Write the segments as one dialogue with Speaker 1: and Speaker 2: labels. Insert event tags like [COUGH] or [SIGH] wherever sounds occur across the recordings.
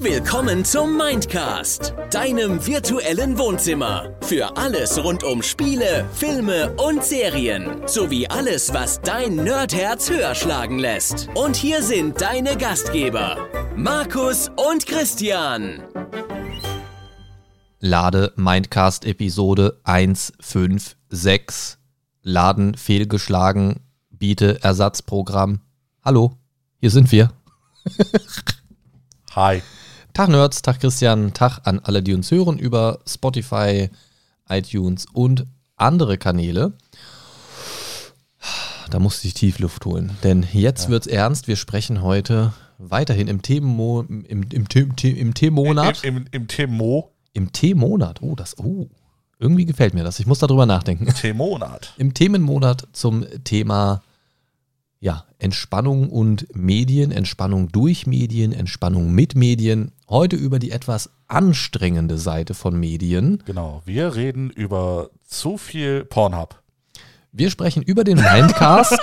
Speaker 1: Willkommen zum Mindcast, deinem virtuellen Wohnzimmer. Für alles rund um Spiele, Filme und Serien. Sowie alles, was dein Nerdherz höher schlagen lässt. Und hier sind deine Gastgeber, Markus und Christian.
Speaker 2: Lade Mindcast Episode 156. Laden fehlgeschlagen. Biete Ersatzprogramm. Hallo, hier sind wir. [LAUGHS]
Speaker 3: Hi.
Speaker 2: Tag Nerds, Tag Christian, Tag an alle, die uns hören über Spotify, iTunes und andere Kanäle. Da musste ich Tiefluft holen, denn jetzt ja. wird's ernst. Wir sprechen heute weiterhin im Themenmo im, im, im, im Themenmonat.
Speaker 3: Im, im, im Themo.
Speaker 2: Im Themenmonat. Oh, das, oh. Irgendwie gefällt mir das. Ich muss darüber nachdenken.
Speaker 3: Themenmonat.
Speaker 2: Im Themenmonat zum Thema ja, Entspannung und Medien, Entspannung durch Medien, Entspannung mit Medien. Heute über die etwas anstrengende Seite von Medien.
Speaker 3: Genau, wir reden über zu viel Pornhub.
Speaker 2: Wir sprechen über den Mindcast.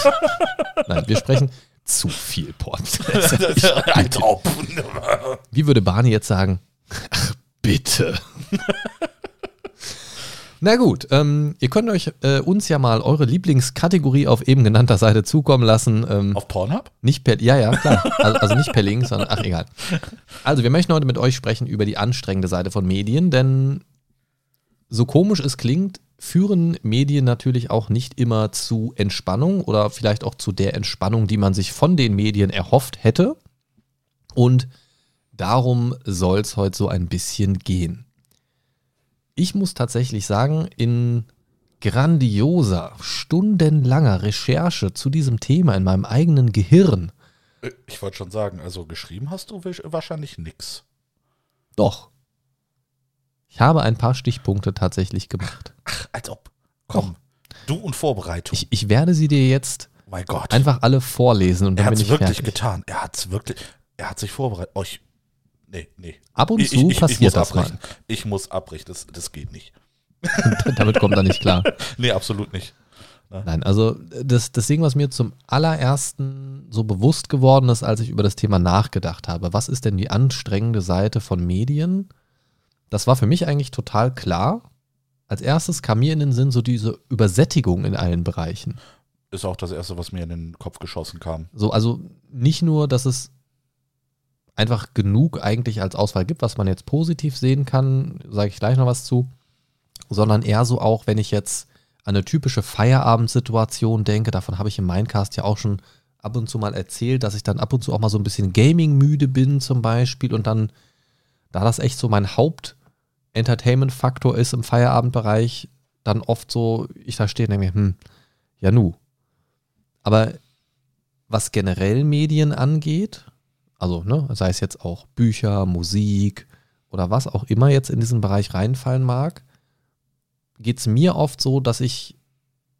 Speaker 2: [LAUGHS] Nein, wir sprechen zu viel Pornhub. [LAUGHS] Wie würde Barney jetzt sagen? Ach, bitte. [LAUGHS] Na gut, ähm, ihr könnt euch äh, uns ja mal eure Lieblingskategorie auf eben genannter Seite zukommen lassen. Ähm,
Speaker 3: auf Pornhub?
Speaker 2: Nicht per, ja, ja, klar. Also, also nicht per Link, sondern, ach egal. Also wir möchten heute mit euch sprechen über die anstrengende Seite von Medien, denn so komisch es klingt, führen Medien natürlich auch nicht immer zu Entspannung oder vielleicht auch zu der Entspannung, die man sich von den Medien erhofft hätte. Und darum soll es heute so ein bisschen gehen ich muss tatsächlich sagen, in grandioser, stundenlanger Recherche zu diesem Thema in meinem eigenen Gehirn.
Speaker 3: Äh, ich wollte schon sagen, also geschrieben hast du wahrscheinlich nichts.
Speaker 2: Doch. Ich habe ein paar Stichpunkte tatsächlich gemacht.
Speaker 3: Ach, als ob. Komm. Doch. Du und Vorbereitung.
Speaker 2: Ich, ich, werde sie dir jetzt
Speaker 3: oh
Speaker 2: einfach alle vorlesen und
Speaker 3: dann
Speaker 2: er bin
Speaker 3: ich wirklich
Speaker 2: fertig.
Speaker 3: getan. Er hat es wirklich. Er hat sich vorbereitet. Oh, ich, nee, nee.
Speaker 2: Ab und zu ich, passiert ich das
Speaker 3: abbrechen. mal. Ich muss abbrechen, das, das geht nicht. [LAUGHS]
Speaker 2: Damit kommt er nicht klar. [LAUGHS]
Speaker 3: nee, absolut nicht.
Speaker 2: Ne? Nein, also das, das Ding, was mir zum allerersten so bewusst geworden ist, als ich über das Thema nachgedacht habe, was ist denn die anstrengende Seite von Medien? Das war für mich eigentlich total klar. Als erstes kam mir in den Sinn so diese Übersättigung in allen Bereichen.
Speaker 3: Ist auch das Erste, was mir in den Kopf geschossen kam.
Speaker 2: So, also nicht nur, dass es einfach genug eigentlich als Auswahl gibt, was man jetzt positiv sehen kann, sage ich gleich noch was zu, sondern eher so auch, wenn ich jetzt an eine typische Feierabendsituation denke, davon habe ich im Mindcast ja auch schon ab und zu mal erzählt, dass ich dann ab und zu auch mal so ein bisschen Gaming-müde bin zum Beispiel und dann, da das echt so mein Haupt-Entertainment-Faktor ist im Feierabendbereich, dann oft so, ich da stehe und denke mir, hm, ja nu. Aber was generell Medien angeht, also ne, sei es jetzt auch Bücher, Musik oder was auch immer jetzt in diesen Bereich reinfallen mag, geht es mir oft so, dass ich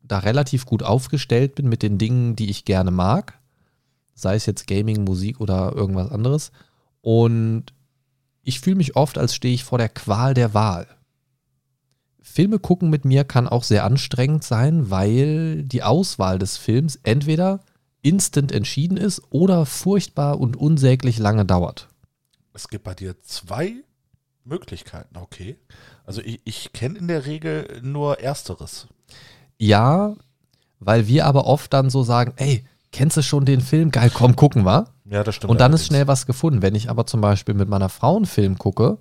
Speaker 2: da relativ gut aufgestellt bin mit den Dingen, die ich gerne mag. Sei es jetzt Gaming, Musik oder irgendwas anderes. Und ich fühle mich oft, als stehe ich vor der Qual der Wahl. Filme gucken mit mir kann auch sehr anstrengend sein, weil die Auswahl des Films entweder instant entschieden ist oder furchtbar und unsäglich lange dauert.
Speaker 3: Es gibt bei dir zwei Möglichkeiten, okay. Also ich, ich kenne in der Regel nur ersteres.
Speaker 2: Ja, weil wir aber oft dann so sagen, ey, kennst du schon den Film? Geil, komm, gucken wir.
Speaker 3: Ja, das stimmt.
Speaker 2: Und dann ist schnell was gefunden. Wenn ich aber zum Beispiel mit meiner Frau einen Film gucke,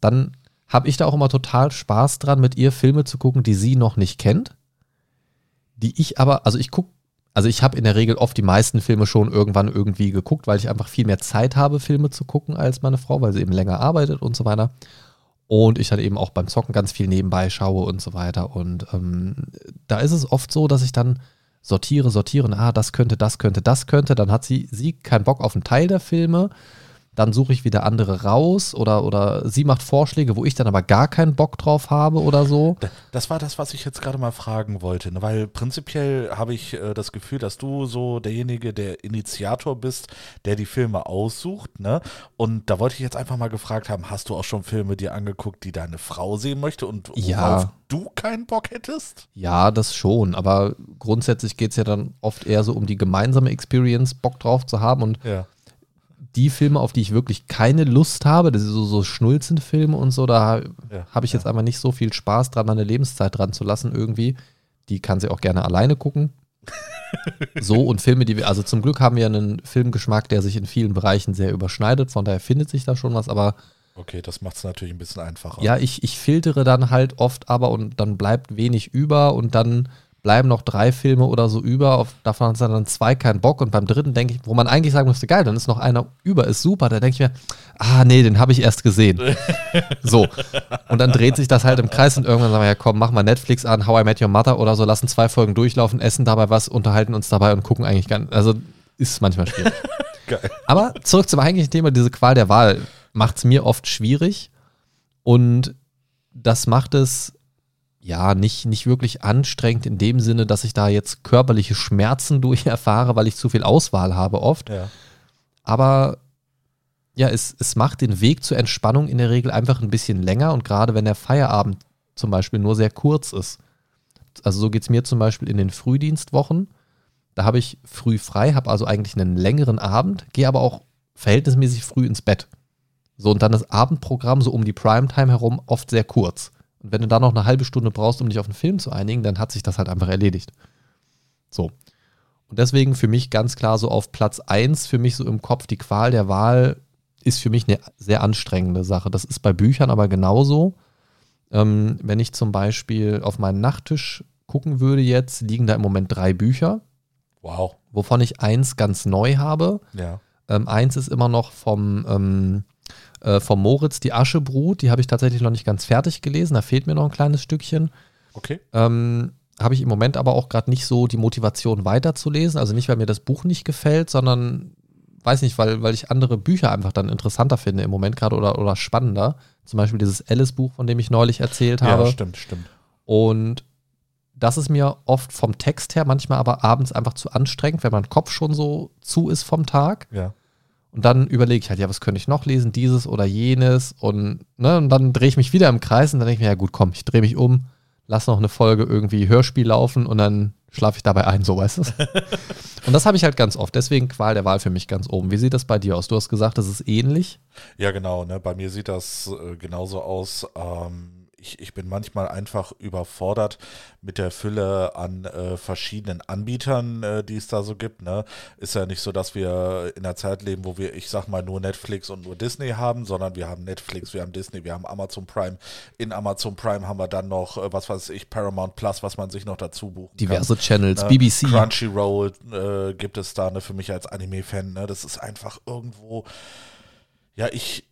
Speaker 2: dann habe ich da auch immer total Spaß dran, mit ihr Filme zu gucken, die sie noch nicht kennt. Die ich aber, also ich gucke also ich habe in der Regel oft die meisten Filme schon irgendwann irgendwie geguckt, weil ich einfach viel mehr Zeit habe, Filme zu gucken als meine Frau, weil sie eben länger arbeitet und so weiter. Und ich dann eben auch beim Zocken ganz viel nebenbei schaue und so weiter. Und ähm, da ist es oft so, dass ich dann sortiere, sortiere, ah, das könnte, das könnte, das könnte. Dann hat sie, sie keinen Bock auf einen Teil der Filme dann suche ich wieder andere raus oder, oder sie macht Vorschläge, wo ich dann aber gar keinen Bock drauf habe oder so.
Speaker 3: Das war das, was ich jetzt gerade mal fragen wollte, ne? weil prinzipiell habe ich äh, das Gefühl, dass du so derjenige, der Initiator bist, der die Filme aussucht. Ne? Und da wollte ich jetzt einfach mal gefragt haben, hast du auch schon Filme dir angeguckt, die deine Frau sehen möchte und worauf
Speaker 2: ja.
Speaker 3: du keinen Bock hättest?
Speaker 2: Ja, das schon, aber grundsätzlich geht es ja dann oft eher so um die gemeinsame Experience, Bock drauf zu haben und
Speaker 3: ja
Speaker 2: die Filme, auf die ich wirklich keine Lust habe, das sind so, so Schnulzenfilme und so, da
Speaker 3: Ja,
Speaker 2: habe ich jetzt
Speaker 3: ja.
Speaker 2: einfach nicht so viel Spaß dran, meine Lebenszeit dran zu lassen irgendwie. Die kann sie auch gerne alleine gucken. [LAUGHS] so und Filme, die wir, also zum Glück haben wir einen Filmgeschmack, der sich in vielen Bereichen sehr überschneidet, von daher findet sich da schon was, aber
Speaker 3: Okay, das macht es natürlich ein bisschen einfacher.
Speaker 2: ja, ich, ich filtere dann halt oft aber und dann bleibt wenig über und dann bleiben noch drei Filme oder so über, auf, davon hat dann zwei keinen Bock und beim dritten denke ich, wo man eigentlich sagen müsste, geil, dann ist noch einer über, ist super, da denke ich mir, ah nee, den habe ich erst gesehen. [LAUGHS] so. Und dann dreht sich das halt im Kreis und irgendwann sagen wir, ja komm, mach mal Netflix an, How I Met Your Mother oder so, lassen zwei Folgen durchlaufen, essen dabei was, unterhalten uns dabei und gucken eigentlich gar nicht, also ist manchmal schwierig. [LAUGHS]
Speaker 3: Geil.
Speaker 2: Aber zurück zum eigentlichen Thema, diese Qual der Wahl macht es mir oft schwierig und das macht es ja nicht, nicht wirklich anstrengend in dem Sinne, dass ich da jetzt körperliche Schmerzen [LAUGHS] durch erfahre, weil ich zu viel Auswahl habe oft.
Speaker 3: Ja.
Speaker 2: Aber ja, es, es macht den Weg zur Entspannung in der Regel einfach ein bisschen länger und gerade wenn der Feierabend zum Beispiel nur sehr kurz ist. Also so geht es mir zum Beispiel in den Frühdienstwochen. Da habe ich früh frei, habe also eigentlich einen längeren Abend, gehe aber auch verhältnismäßig früh ins Bett. So, und dann das Abendprogramm so um die Primetime herum oft sehr kurz. Und wenn du da noch eine halbe Stunde brauchst, um dich auf einen Film zu einigen, dann hat sich das halt einfach erledigt. So. Und deswegen für mich ganz klar so auf Platz 1, für mich so im Kopf, die Qual der Wahl ist für mich eine sehr anstrengende Sache. Das ist bei Büchern aber genauso. Ähm, wenn ich zum Beispiel auf meinen Nachttisch gucken würde jetzt, liegen da im Moment drei Bücher,
Speaker 3: Wow.
Speaker 2: wovon ich eins ganz neu habe.
Speaker 3: Ja.
Speaker 2: Ähm, eins ist immer noch vom, ähm, äh, vom Moritz, die Aschebrut. Die habe ich tatsächlich noch nicht ganz fertig gelesen. Da fehlt mir noch ein kleines Stückchen.
Speaker 3: Okay.
Speaker 2: Ähm, habe ich im Moment aber auch gerade nicht so die Motivation weiterzulesen. Also nicht, weil mir das Buch nicht gefällt, sondern weiß nicht, weil, weil ich andere Bücher einfach dann interessanter finde im Moment gerade oder, oder spannender. Zum Beispiel dieses Alice-Buch, von dem ich neulich erzählt habe.
Speaker 3: Ja, stimmt, stimmt.
Speaker 2: Und das ist mir oft vom Text her, manchmal aber abends einfach zu anstrengend, wenn mein Kopf schon so zu ist vom Tag.
Speaker 3: Ja.
Speaker 2: Und dann überlege ich halt, ja, was könnte ich noch lesen, dieses oder jenes. Und, ne, und dann drehe ich mich wieder im Kreis und dann denke ich mir, ja gut, komm, ich drehe mich um, lass noch eine Folge irgendwie Hörspiel laufen und dann schlafe ich dabei ein, so weißt du. [LAUGHS] und das habe ich halt ganz oft. Deswegen Qual der Wahl für mich ganz oben. Wie sieht das bei dir aus? Du hast gesagt, das ist ähnlich.
Speaker 3: Ja, genau. Ne? Bei mir sieht das äh, genauso aus. Ähm, ich, ich bin manchmal einfach überfordert mit der Fülle an äh, verschiedenen Anbietern, äh, die es da so gibt. Ne? Ist ja nicht so, dass wir in einer Zeit leben, wo wir, ich sag mal, nur Netflix und nur Disney haben, sondern wir haben Netflix, wir haben Disney, wir haben Amazon Prime. In Amazon Prime haben wir dann noch, äh, was weiß ich, Paramount Plus, was man sich noch dazu buchen
Speaker 2: Diverse
Speaker 3: kann.
Speaker 2: Channels,
Speaker 3: Ne?
Speaker 2: BBC.
Speaker 3: Crunchyroll äh, gibt es da ne, für mich als Anime-Fan. Ne? Das ist einfach irgendwo. Ja, ich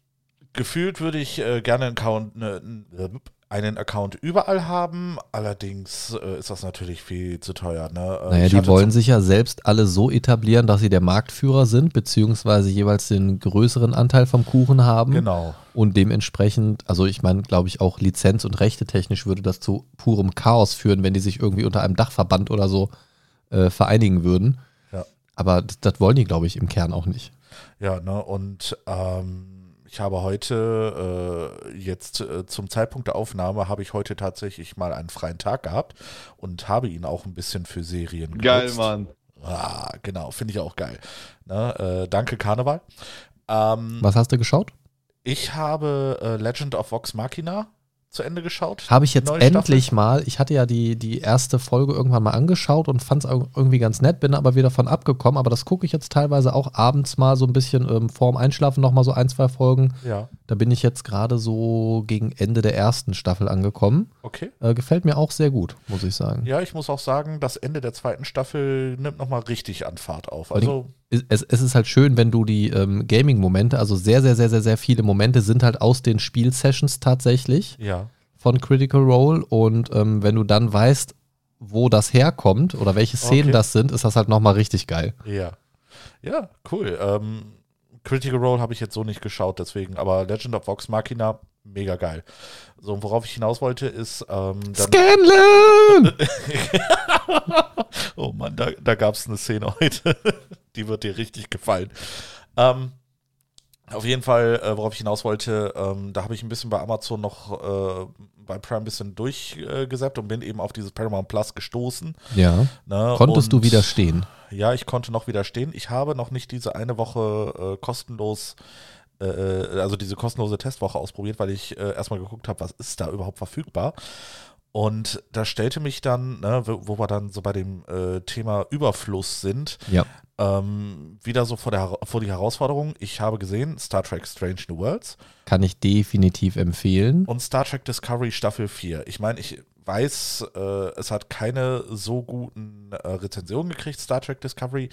Speaker 3: gefühlt würde ich äh, gerne einen Account, ne, äh, einen Account überall haben. Allerdings äh, ist das natürlich viel zu teuer. Ne? Äh,
Speaker 2: Naja, die wollen sich ja selbst alle so etablieren, dass sie der Marktführer sind, beziehungsweise jeweils den größeren Anteil vom Kuchen haben.
Speaker 3: Genau.
Speaker 2: Und dementsprechend, also ich meine, glaube ich, auch lizenz- und rechtetechnisch würde das zu purem Chaos führen, wenn die sich irgendwie unter einem Dachverband oder so äh, vereinigen würden.
Speaker 3: Ja.
Speaker 2: Aber das, das wollen die, glaube ich, im Kern auch nicht.
Speaker 3: Ja, ne, und ähm, ich habe heute, äh, jetzt äh, zum Zeitpunkt der Aufnahme, habe ich heute tatsächlich mal einen freien Tag gehabt und habe ihn auch ein bisschen für Serien
Speaker 4: Geil,
Speaker 3: genutzt.
Speaker 4: Mann.
Speaker 3: Ah, genau, finde ich auch geil. Ne, äh, danke, Karneval. Ähm,
Speaker 2: Was hast du geschaut?
Speaker 3: ich habe äh, Legend of Vox Machina zu Ende geschaut.
Speaker 2: Habe ich jetzt endlich
Speaker 3: Staffel.
Speaker 2: mal, ich hatte ja die, die erste Folge irgendwann mal angeschaut und fand es irgendwie ganz nett, bin aber wieder von abgekommen, aber das gucke ich jetzt teilweise auch abends mal so ein bisschen ähm, vorm Einschlafen nochmal so ein, zwei Folgen.
Speaker 3: Ja,
Speaker 2: Da bin ich jetzt gerade so gegen Ende der ersten Staffel angekommen.
Speaker 3: okay.
Speaker 2: Äh, gefällt mir auch sehr gut, muss ich sagen.
Speaker 3: Ja, ich muss auch sagen, das Ende der zweiten Staffel nimmt nochmal richtig an Fahrt auf. Also,
Speaker 2: Es, es ist halt schön, wenn du die ähm, Gaming-Momente, also sehr, sehr, sehr, sehr, sehr viele Momente sind halt aus den Spielsessions tatsächlich
Speaker 3: ja.
Speaker 2: von Critical Role und ähm, wenn du dann weißt, wo das herkommt oder welche Szenen
Speaker 3: Okay.
Speaker 2: das sind, ist das halt nochmal richtig geil.
Speaker 3: Ja. Ja, cool. Ähm, Critical Role habe ich jetzt so nicht geschaut, deswegen, aber Legend of Vox Machina, mega geil. So, und worauf ich hinaus wollte, ist, ähm,
Speaker 2: Scanlan! [LAUGHS]
Speaker 3: oh Mann, da, da gab es eine Szene heute, [LAUGHS] die wird dir richtig gefallen. Ähm, Auf jeden Fall, äh, worauf ich hinaus wollte, ähm, da habe ich ein bisschen bei Amazon noch äh, bei Prime ein bisschen durchgesappt und bin eben auf dieses Paramount Plus gestoßen.
Speaker 2: Ja.
Speaker 3: Ne?
Speaker 2: Konntest
Speaker 3: und,
Speaker 2: du widerstehen?
Speaker 3: Ja, ich konnte noch widerstehen. Ich habe noch nicht diese eine Woche äh, kostenlos, äh, also diese kostenlose Testwoche ausprobiert, weil ich äh, erstmal geguckt habe, was ist da überhaupt verfügbar. Und da stellte mich dann, ne, wo, wo wir dann so bei dem äh, Thema Überfluss sind,
Speaker 2: Ja.
Speaker 3: ähm, wieder so vor, der, vor die Herausforderung. Ich habe gesehen Star Trek Strange New Worlds
Speaker 2: Kann ich definitiv empfehlen.
Speaker 3: und Star Trek Discovery Staffel 4. Ich meine, ich weiß, äh, es hat keine so guten äh, Rezensionen gekriegt, Star Trek Discovery,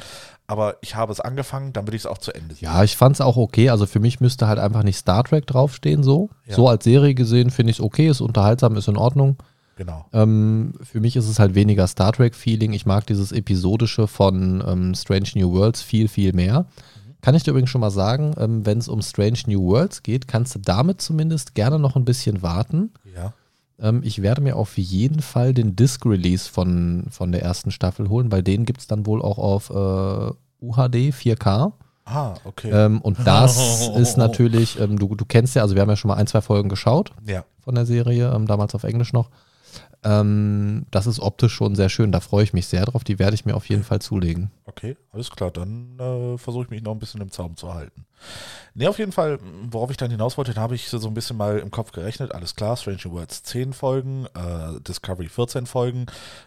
Speaker 3: aber ich habe es angefangen, dann will ich es auch zu Ende sehen.
Speaker 2: Ja, ich fand es auch okay. Also für mich müsste halt einfach nicht Star Trek draufstehen so.
Speaker 3: Ja.
Speaker 2: So als Serie gesehen finde ich es okay, ist unterhaltsam, ist in Ordnung.
Speaker 3: Genau.
Speaker 2: Ähm, für mich ist es halt weniger Star Trek-Feeling. Ich mag dieses Episodische von ähm, Strange New Worlds viel, viel mehr. Kann ich dir übrigens schon mal sagen, ähm, wenn es um Strange New Worlds geht, kannst du damit zumindest gerne noch ein bisschen warten.
Speaker 3: Ja.
Speaker 2: Ähm, ich werde mir auf jeden Fall den Disc-Release von, von der ersten Staffel holen, weil den gibt es dann wohl auch auf äh, UHD 4K.
Speaker 3: Ah, okay.
Speaker 2: Ähm, und das [LAUGHS] ist natürlich, ähm, du, du kennst ja, also wir haben ja schon mal ein, zwei Folgen geschaut
Speaker 3: ja.
Speaker 2: von der Serie, ähm, damals auf Englisch noch. Ähm, das ist optisch schon sehr schön, da freue ich mich sehr drauf, die werde ich mir auf jeden Fall zulegen.
Speaker 3: Okay, alles klar, dann äh, versuche ich mich noch ein bisschen im Zaum zu halten. Ne, auf jeden Fall, worauf ich dann hinaus wollte, habe ich so ein bisschen mal im Kopf gerechnet. Alles klar, Strange New Worlds 10 Folgen, äh, Discovery 14 Folgen.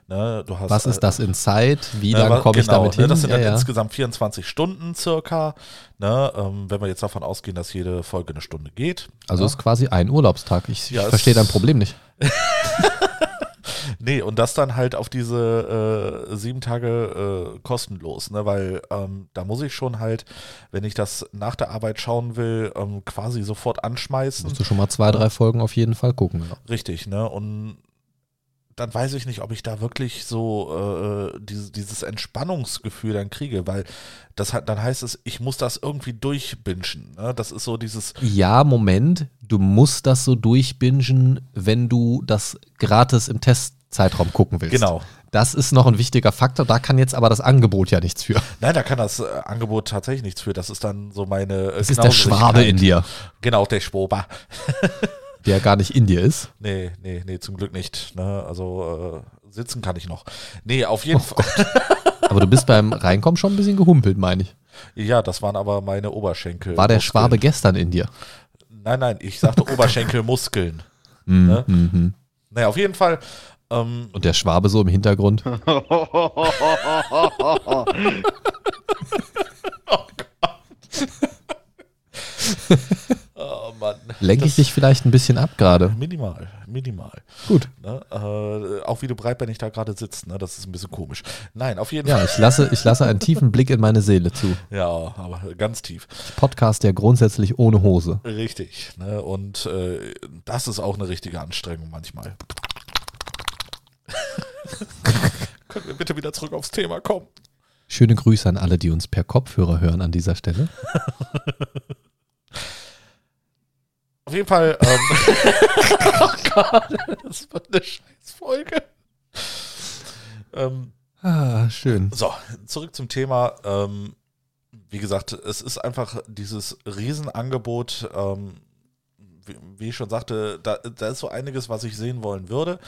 Speaker 3: Ne, du hast,
Speaker 2: Was ist das in Zeit? Wie
Speaker 3: Ne,
Speaker 2: lange komme ich
Speaker 3: genau,
Speaker 2: damit
Speaker 3: ne,
Speaker 2: hin?
Speaker 3: Das sind dann
Speaker 2: ja, ja.
Speaker 3: insgesamt 24 Stunden circa. Ne, ähm, wenn wir jetzt davon ausgehen, dass jede Folge eine Stunde geht.
Speaker 2: Also
Speaker 3: ne?
Speaker 2: ist quasi ein Urlaubstag. Ich,
Speaker 3: Ja,
Speaker 2: ich verstehe dein [LAUGHS] Problem nicht. [LAUGHS]
Speaker 3: Nee, und das dann halt auf diese äh, sieben Tage äh, kostenlos, ne? Weil ähm, da muss ich schon halt, wenn ich das nach der Arbeit schauen will, ähm, quasi sofort anschmeißen.
Speaker 2: Musst du schon mal zwei, drei Folgen auf jeden Fall gucken. Ja.
Speaker 3: Richtig, ne? Und dann weiß ich nicht, ob ich da wirklich so äh, dieses, dieses Entspannungsgefühl dann kriege, weil das hat, dann heißt es, ich muss das irgendwie durchbingen. Ne? Das ist so dieses,
Speaker 2: Ja, Moment, du musst das so durchbingen, wenn du das gratis im Testzeitraum gucken willst.
Speaker 3: genau.
Speaker 2: Das ist noch ein wichtiger Faktor, da kann jetzt aber das Angebot ja nichts für.
Speaker 3: Nein, da kann das äh, Angebot tatsächlich nichts für. Das ist dann so meine. Äh,
Speaker 2: Das ist der Schwabe in dir,
Speaker 3: Genau, der Schwober. [LAUGHS]
Speaker 2: der gar nicht in dir ist.
Speaker 3: Nee, nee, nee, zum Glück nicht. Ne? Also äh, sitzen kann ich noch. Nee, auf jeden
Speaker 2: Oh
Speaker 3: Fall.
Speaker 2: Aber du bist beim Reinkommen schon ein bisschen gehumpelt, meine ich.
Speaker 3: Ja, das waren aber meine Oberschenkel.
Speaker 2: War der
Speaker 3: Muskeln.
Speaker 2: Schwabe gestern in dir?
Speaker 3: Nein, nein, ich sagte Oberschenkelmuskeln. [LAUGHS]
Speaker 2: Mhm,
Speaker 3: Ne?
Speaker 2: mhm.
Speaker 3: Naja, auf jeden Fall. Ähm,
Speaker 2: Und der Schwabe so im Hintergrund. [LAUGHS]
Speaker 3: oh Mann.
Speaker 2: Lenke ich dich vielleicht ein bisschen ab gerade?
Speaker 3: Minimal, minimal.
Speaker 2: Gut.
Speaker 3: Ne? Äh, auch wie du breitbeinig da gerade sitzt, ne? das ist ein bisschen komisch. Nein, auf jeden
Speaker 2: Ja,
Speaker 3: Fall.
Speaker 2: ich lasse, ich lasse einen tiefen Blick in meine Seele zu.
Speaker 3: Ja, aber ganz tief.
Speaker 2: Podcast ja grundsätzlich ohne Hose.
Speaker 3: Richtig. Ne? Und äh, das ist auch eine richtige Anstrengung manchmal. [LAUGHS] Können wir bitte wieder zurück aufs Thema kommen?
Speaker 2: Schöne Grüße an alle, die uns per Kopfhörer hören an dieser Stelle. [LAUGHS]
Speaker 3: Auf jeden Fall. Ähm, [LAUGHS] oh Gott, das wird eine Scheißfolge. Ähm,
Speaker 2: Ah, schön.
Speaker 3: so, zurück zum Thema. Ähm, wie gesagt, es ist einfach dieses Riesenangebot. Ähm, wie, wie ich schon sagte, da, da ist so einiges, was ich sehen wollen würde.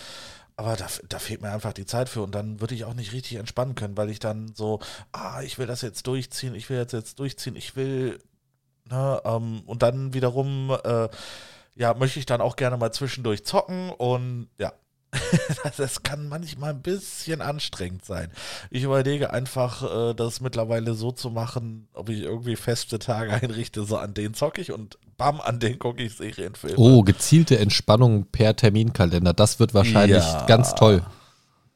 Speaker 3: Aber da, da fehlt mir einfach die Zeit für und dann würde ich auch nicht richtig entspannen können, weil ich dann so, ah, ich will das jetzt durchziehen, ich will das jetzt durchziehen, ich will, ne, ähm, und dann wiederum, äh, ja, möchte ich dann auch gerne mal zwischendurch zocken und ja, [LAUGHS] das kann manchmal ein bisschen anstrengend sein. Ich überlege einfach, äh, das mittlerweile so zu machen, ob ich irgendwie feste Tage [LAUGHS] einrichte, so an den zocke ich und bam, an den gucke ich Serienfilme.
Speaker 2: Oh, gezielte Entspannung per Terminkalender. Das wird wahrscheinlich
Speaker 3: Ja.
Speaker 2: ganz toll.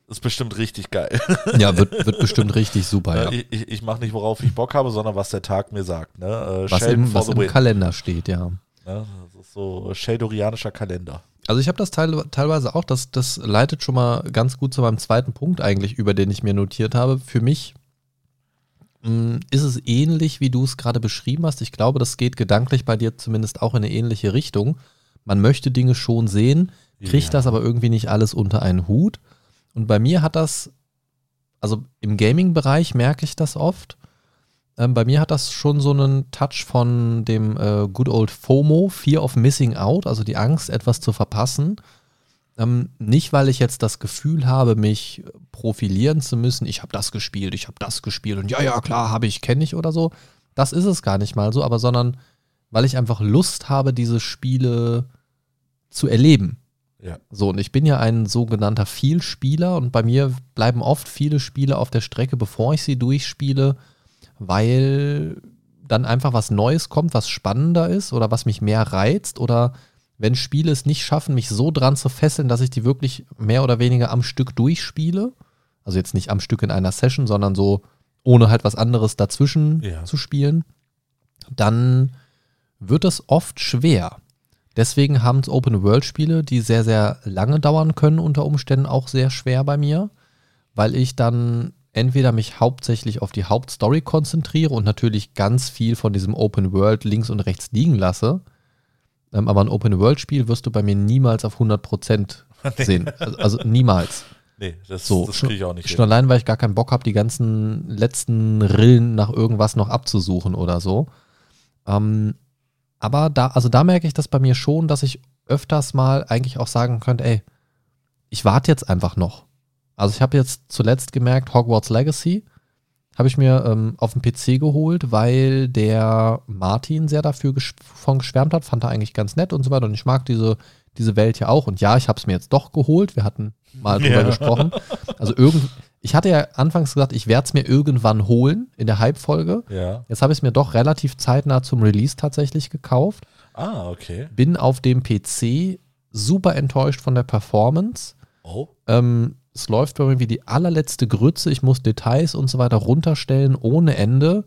Speaker 3: Ist bestimmt richtig geil. [LAUGHS]
Speaker 2: Ja, wird, wird bestimmt richtig super. Ja.
Speaker 3: Ich, ich, ich mache nicht, worauf ich Bock habe, sondern was der Tag mir sagt. Ne? Äh,
Speaker 2: Was
Speaker 3: Sheldon
Speaker 2: im, was im. Kalender steht, ja.
Speaker 3: Ne? Das ist so Sheldorianischer Kalender.
Speaker 2: Also ich habe das teil, teilweise auch, das, das leitet schon mal ganz gut zu meinem zweiten Punkt eigentlich über, den ich mir notiert habe. Für mich ist es ähnlich, wie du es gerade beschrieben hast. Ich glaube, das geht gedanklich bei dir zumindest auch in eine ähnliche Richtung. Man möchte Dinge schon sehen, kriegt
Speaker 3: Ja.
Speaker 2: das aber irgendwie nicht alles unter einen Hut. Und bei mir hat das, also im Gaming-Bereich merke ich das oft. Ähm, bei mir hat das schon so einen Touch von dem äh, Good Old FOMO, Fear of Missing Out, also die Angst, etwas zu verpassen. Ähm, nicht, weil ich jetzt das Gefühl habe, mich profilieren zu müssen, ich habe das gespielt, ich habe das gespielt und ja, ja, klar, habe ich, kenne ich oder so. Das ist es gar nicht mal so, aber sondern weil ich einfach Lust habe, diese Spiele zu erleben.
Speaker 3: Ja.
Speaker 2: So, und ich bin ja ein sogenannter Vielspieler und bei mir bleiben oft viele Spiele auf der Strecke, bevor ich sie durchspiele, weil dann einfach was Neues kommt, was spannender ist oder was mich mehr reizt oder wenn Spiele es nicht schaffen, mich so dran zu fesseln, dass ich die wirklich mehr oder weniger am Stück durchspiele. Also jetzt nicht am Stück in einer Session, sondern so ohne halt was anderes dazwischen
Speaker 3: Ja.
Speaker 2: zu spielen, dann wird es oft schwer. Deswegen haben es Open-World-Spiele, die sehr, sehr lange dauern können, unter Umständen auch sehr schwer bei mir, weil ich dann entweder mich hauptsächlich auf die Hauptstory konzentriere und natürlich ganz viel von diesem Open-World links und rechts liegen lasse. Ähm, aber ein Open-World-Spiel wirst du bei mir niemals auf 100% [LAUGHS] sehen. Also, also niemals.
Speaker 3: Nee, das,
Speaker 2: So,
Speaker 3: das kriege ich auch nicht
Speaker 2: schon allein, weil ich gar keinen Bock habe, die ganzen letzten Rillen nach irgendwas noch abzusuchen oder so. Ähm, aber da, also da merke ich das bei mir schon, dass ich öfters mal eigentlich auch sagen könnte, ey, ich warte jetzt einfach noch. Also ich habe jetzt zuletzt gemerkt, Hogwarts Legacy habe ich mir ähm, auf dem PC geholt, weil der Martin sehr dafür gesch von geschwärmt hat, fand er eigentlich ganz nett und so weiter. Und ich mag diese, diese Welt ja auch. Und ja, ich habe es mir jetzt doch geholt. Wir hatten mal drüber
Speaker 3: Ja.
Speaker 2: gesprochen. Also irgend, ich hatte ja anfangs gesagt, ich werde es mir irgendwann holen in der Hype-Folge.
Speaker 3: Ja.
Speaker 2: Jetzt habe ich es mir doch relativ zeitnah zum Release tatsächlich gekauft.
Speaker 3: Ah, okay.
Speaker 2: Bin auf dem PC super enttäuscht von der Performance.
Speaker 3: Oh.
Speaker 2: Ähm, es läuft bei mir wie die allerletzte Grütze. Ich muss Details und so weiter runterstellen ohne Ende.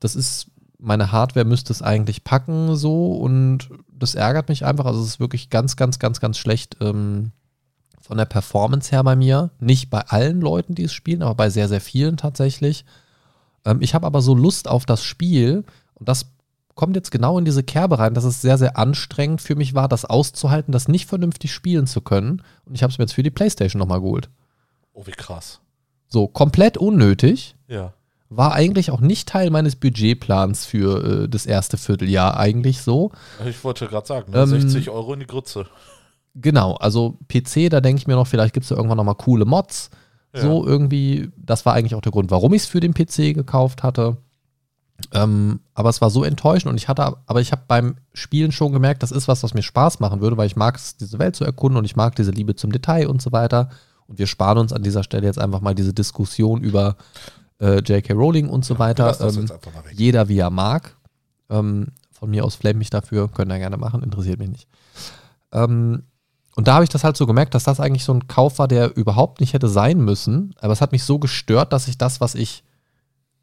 Speaker 2: Das ist, meine Hardware müsste es eigentlich packen so und das ärgert mich einfach. Also es ist wirklich ganz, ganz, ganz, ganz schlecht ähm, von der Performance her bei mir. Nicht bei allen Leuten, die es spielen, aber bei sehr, sehr vielen tatsächlich. Ähm, ich habe aber so Lust auf das Spiel und das kommt jetzt genau in diese Kerbe rein, dass es sehr, sehr anstrengend für mich war, das auszuhalten, das nicht vernünftig spielen zu können. Und ich habe es mir jetzt für die Playstation nochmal geholt.
Speaker 3: Oh, wie krass.
Speaker 2: So, komplett unnötig.
Speaker 3: Ja.
Speaker 2: War eigentlich auch nicht Teil meines Budgetplans für äh, das erste Vierteljahr eigentlich so.
Speaker 3: Ich wollte gerade sagen, ne?
Speaker 2: Ähm,
Speaker 3: 60 Euro in die Grütze.
Speaker 2: Genau, also PC, da denke ich mir noch, vielleicht gibt es da irgendwann nochmal coole Mods. So irgendwie, das war eigentlich auch der Grund, warum ich es für den PC gekauft hatte. Ähm, aber es war so enttäuschend und ich hatte, aber ich habe beim Spielen schon gemerkt, das ist was, was mir Spaß machen würde, weil ich mag es, diese Welt zu erkunden und ich mag diese Liebe zum Detail und so weiter. Und wir sparen uns an dieser Stelle jetzt einfach mal diese Diskussion über äh, J.K. Rowling und so weiter. Ähm, jeder wie er mag. Ähm, von mir aus flame mich dafür, könnt ihr gerne machen, interessiert mich nicht. Ähm, und da habe ich das halt so gemerkt, dass das eigentlich so ein Kauf war, der überhaupt nicht hätte sein müssen. Aber es hat mich so gestört, dass ich das, was ich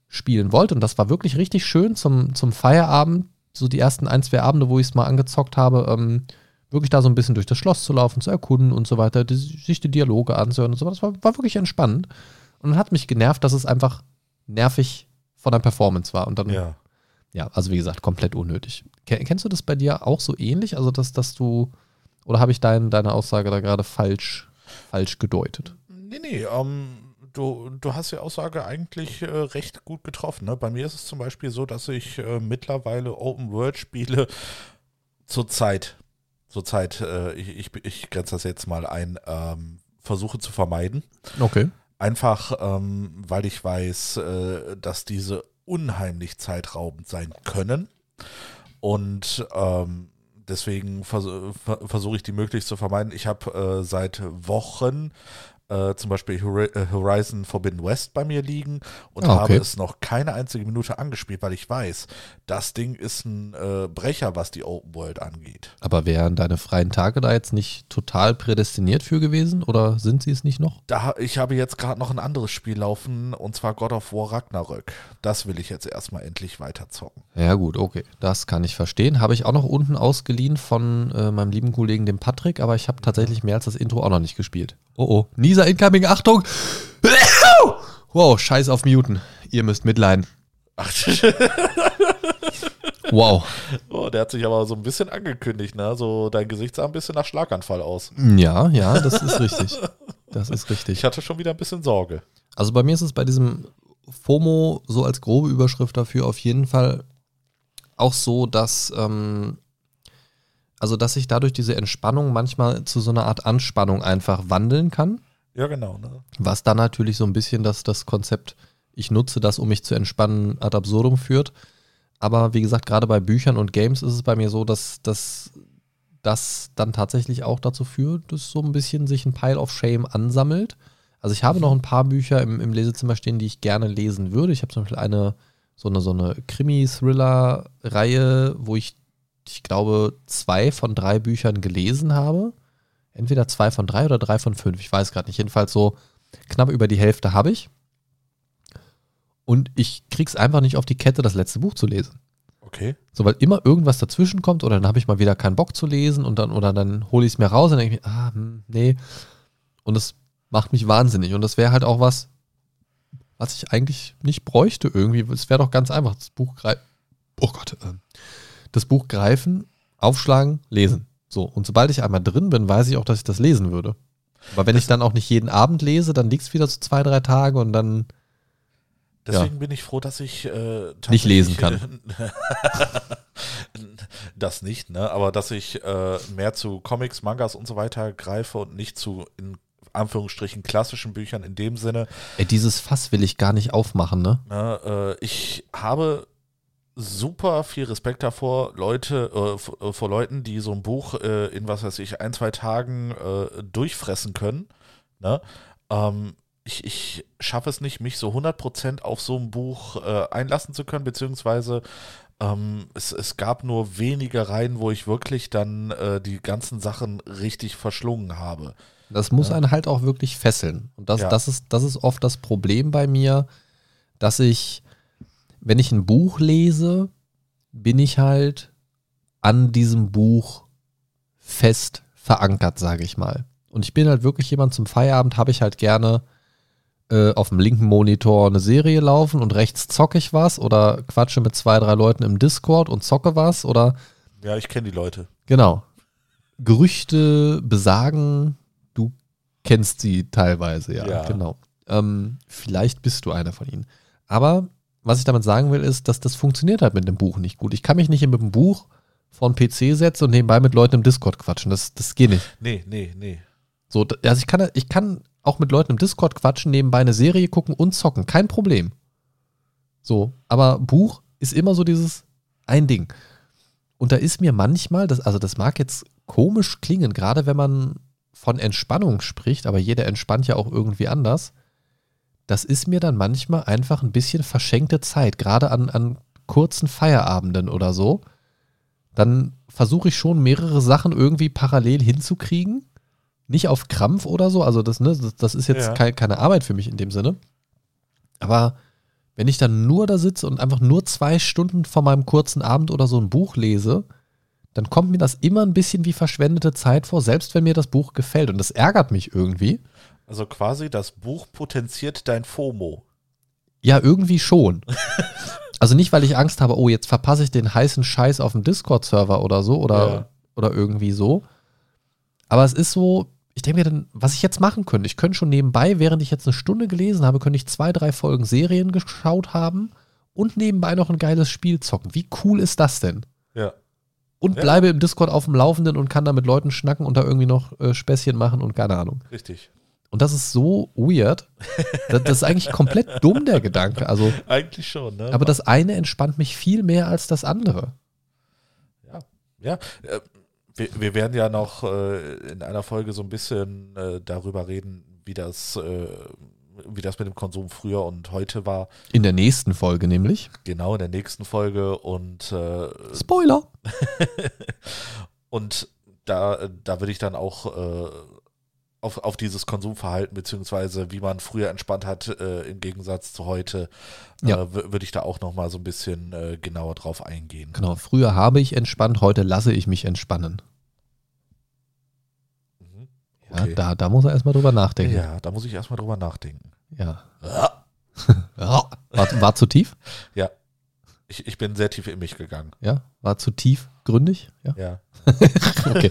Speaker 2: spielen wollte, und das war wirklich richtig schön zum, zum Feierabend, so die ersten ein, zwei Abende, wo ich es mal angezockt habe, ähm, wirklich da so ein bisschen durch das Schloss zu laufen, zu erkunden und so weiter, die, sich die Dialoge anzuhören und so weiter. Das war, war wirklich entspannend. Und hat mich genervt, dass es einfach nervig von der Performance war. Und dann
Speaker 3: Ja.
Speaker 2: ja, also wie gesagt, komplett unnötig. Ken- Kennst du das bei dir auch so ähnlich? Also, dass, dass du, oder habe ich dein, deine Aussage da gerade falsch, falsch gedeutet?
Speaker 3: Nee, nee, ähm, du, du hast die Aussage eigentlich äh, recht gut getroffen. Ne? Bei mir ist es zum Beispiel so, dass ich äh, mittlerweile Open-World-Spiele zurzeit, zurzeit, äh, ich, ich, ich grenze das jetzt mal ein, ähm, versuche zu vermeiden.
Speaker 2: Okay.
Speaker 3: Einfach, ähm, weil ich weiß, äh, dass diese unheimlich zeitraubend sein können. Und ähm, deswegen vers ver versuche ich die möglichst zu vermeiden. Ich habe äh, seit Wochen äh, zum Beispiel äh, Horizon Forbidden West bei mir liegen und
Speaker 2: Ah,
Speaker 3: habe
Speaker 2: okay.
Speaker 3: es noch keine einzige Minute angespielt, weil ich weiß, das Ding ist ein äh, Brecher, was die Open World angeht.
Speaker 2: Aber wären deine freien Tage da jetzt nicht total prädestiniert für gewesen? Oder sind sie es nicht noch?
Speaker 3: Da, ich habe jetzt gerade noch ein anderes Spiel laufen und zwar God of War Ragnarök. Das will ich jetzt erstmal endlich weiterzocken.
Speaker 2: Ja, gut, okay. Das kann ich verstehen. Habe ich auch noch unten ausgeliehen von äh, meinem lieben Kollegen, dem Patrick, aber ich habe tatsächlich mehr als das Intro auch noch nicht gespielt. Oh oh. Nisa incoming, Achtung! [COUGHS] Wow, scheiß auf Muten. Ihr müsst mitleiden.
Speaker 3: Ach, [LAUGHS]
Speaker 2: Wow.
Speaker 3: oh, der hat sich aber so ein bisschen angekündigt, ne? So, dein Gesicht sah ein bisschen nach Schlaganfall aus.
Speaker 2: Ja, ja, das ist richtig. Das ist richtig.
Speaker 3: Ich hatte schon wieder ein bisschen Sorge.
Speaker 2: Also bei mir ist es bei diesem FOMO so als grobe Überschrift dafür auf jeden Fall auch so, dass ähm, also dass sich dadurch diese Entspannung manchmal zu so einer Art Anspannung einfach wandeln kann.
Speaker 3: Ja, genau. Ne?
Speaker 2: Was dann natürlich so ein bisschen das, das Konzept, ich nutze das, um mich zu entspannen, ad absurdum führt. Aber wie gesagt, gerade bei Büchern und Games ist es bei mir so, dass das dann tatsächlich auch dazu führt, dass so ein bisschen sich ein Pile of Shame ansammelt. Also ich habe noch ein paar Bücher im, im Lesezimmer stehen, die ich gerne lesen würde. Ich habe zum Beispiel eine so eine, so eine Krimi-Thriller-Reihe, wo ich, ich glaube, zwei von drei Büchern gelesen habe. Entweder zwei von drei oder drei von fünf, ich weiß gerade nicht. Jedenfalls so knapp über die Hälfte habe ich. Und ich krieg's einfach nicht auf die Kette, das letzte Buch zu lesen.
Speaker 3: Okay.
Speaker 2: So, weil immer irgendwas dazwischen kommt oder dann habe ich mal wieder keinen Bock zu lesen und dann, oder dann hole ich es mir raus und denke ich mir, ah, hm, nee. Und das macht mich wahnsinnig. Und das wäre halt auch was, was ich eigentlich nicht bräuchte irgendwie. Es wäre doch ganz einfach. Das Buch greifen. Oh Gott. Äh, das Buch greifen, aufschlagen, lesen. So. Und sobald ich einmal drin bin, weiß ich auch, dass ich das lesen würde. Aber wenn ich dann auch nicht jeden Abend lese, dann liegt es wieder so zwei, drei Tage und dann.
Speaker 3: Deswegen ja. bin ich froh, dass ich
Speaker 2: äh, nicht lesen kann. [LAUGHS]
Speaker 3: das nicht, ne? Aber dass ich äh, mehr zu Comics, Mangas und so weiter greife und nicht zu in Anführungsstrichen klassischen Büchern in dem Sinne.
Speaker 2: Ey, dieses Fass will ich gar nicht aufmachen, ne?
Speaker 3: Na, äh, ich habe super viel Respekt davor, Leute, äh, äh, vor Leuten, die so ein Buch äh, in was weiß ich, ein, zwei Tagen äh, durchfressen können. Ne? Ähm, ich, ich schaffe es nicht, mich so 100% auf so ein Buch äh, einlassen zu können, beziehungsweise ähm, es, es gab nur wenige Reihen, wo ich wirklich dann äh, die ganzen Sachen richtig verschlungen habe.
Speaker 2: Das muss einen halt auch wirklich fesseln. Und das, ja. das, ist, das ist oft das Problem bei mir, dass ich, wenn ich ein Buch lese, bin ich halt an diesem Buch fest verankert, sage ich mal. Und ich bin halt wirklich jemand zum Feierabend, habe ich halt gerne äh, auf dem linken Monitor eine Serie laufen und rechts zocke ich was oder quatsche mit zwei, drei Leuten im Discord und zocke was oder.
Speaker 3: Ja, ich kenne die Leute.
Speaker 2: Genau. Gerüchte besagen, kennst sie teilweise, ja, ja. genau. Ähm, vielleicht bist du einer von ihnen. Aber was ich damit sagen will, ist, dass das funktioniert halt mit dem Buch nicht gut. Ich kann mich nicht mit dem Buch von PC setzen und nebenbei mit Leuten im Discord quatschen. Das, das geht nicht.
Speaker 3: Nee, nee, nee.
Speaker 2: So, also ich kann, ich kann auch mit Leuten im Discord quatschen, nebenbei eine Serie gucken und zocken. Kein Problem. So, aber Buch ist immer so dieses ein Ding. Und da ist mir manchmal, das, also das mag jetzt komisch klingen, gerade wenn man von Entspannung spricht, aber jeder entspannt ja auch irgendwie anders, das ist mir dann manchmal einfach ein bisschen verschenkte Zeit, gerade an, an kurzen Feierabenden oder so. Dann versuche ich schon mehrere Sachen irgendwie parallel hinzukriegen. Nicht auf Krampf oder so, also das, ne, das, das ist jetzt ja. keine, keine Arbeit für mich in dem Sinne. Aber wenn ich dann nur da sitze und einfach nur zwei Stunden vor meinem kurzen Abend oder so ein Buch lese, dann kommt mir das immer ein bisschen wie verschwendete Zeit vor, selbst wenn mir das Buch gefällt. Und das ärgert mich irgendwie.
Speaker 3: Also quasi das Buch potenziert dein FOMO.
Speaker 2: Ja, irgendwie schon. also nicht, weil ich Angst habe, oh, jetzt verpasse ich den heißen Scheiß auf dem Discord-Server oder so oder, ja. oder irgendwie so. Aber es ist so, ich denke mir dann, was ich jetzt machen könnte, ich könnte schon nebenbei, während ich jetzt eine Stunde gelesen habe, könnte ich zwei, drei Folgen Serien geschaut haben und nebenbei noch ein geiles Spiel zocken. Wie cool ist das denn?
Speaker 3: Ja
Speaker 2: und ja. bleibe im Discord auf dem Laufenden und kann da mit Leuten schnacken und da irgendwie noch äh, Späßchen machen und keine Ahnung.
Speaker 3: Richtig.
Speaker 2: Und das ist so weird. Das, das ist eigentlich komplett dumm, der Gedanke. Also,
Speaker 3: eigentlich schon, ne?
Speaker 2: Aber das eine entspannt mich viel mehr als das andere.
Speaker 3: Ja, ja. Äh, wir, wir, werden ja noch äh, in einer Folge so ein bisschen äh, darüber reden, wie das wie das mit dem Konsum früher und heute war.
Speaker 2: In der nächsten Folge nämlich.
Speaker 3: Genau, in der nächsten Folge und äh,
Speaker 2: Spoiler! [LAUGHS]
Speaker 3: und da, da würde ich dann auch äh, auf, auf dieses Konsumverhalten, beziehungsweise wie man früher entspannt hat, äh, im Gegensatz zu heute, äh, ja. würde ich da auch nochmal so ein bisschen äh, genauer drauf eingehen.
Speaker 2: Genau, früher habe ich entspannt, heute lasse ich mich entspannen. Okay. Ja, da, da muss er erstmal drüber nachdenken.
Speaker 3: Ja, da muss ich erstmal drüber nachdenken.
Speaker 2: Ja. ja. [LAUGHS] War, war zu tief?
Speaker 3: Ja. Ich, ich bin sehr tief in mich gegangen.
Speaker 2: Ja, war zu tief gründig?
Speaker 3: Ja. ja. [LAUGHS]
Speaker 2: okay.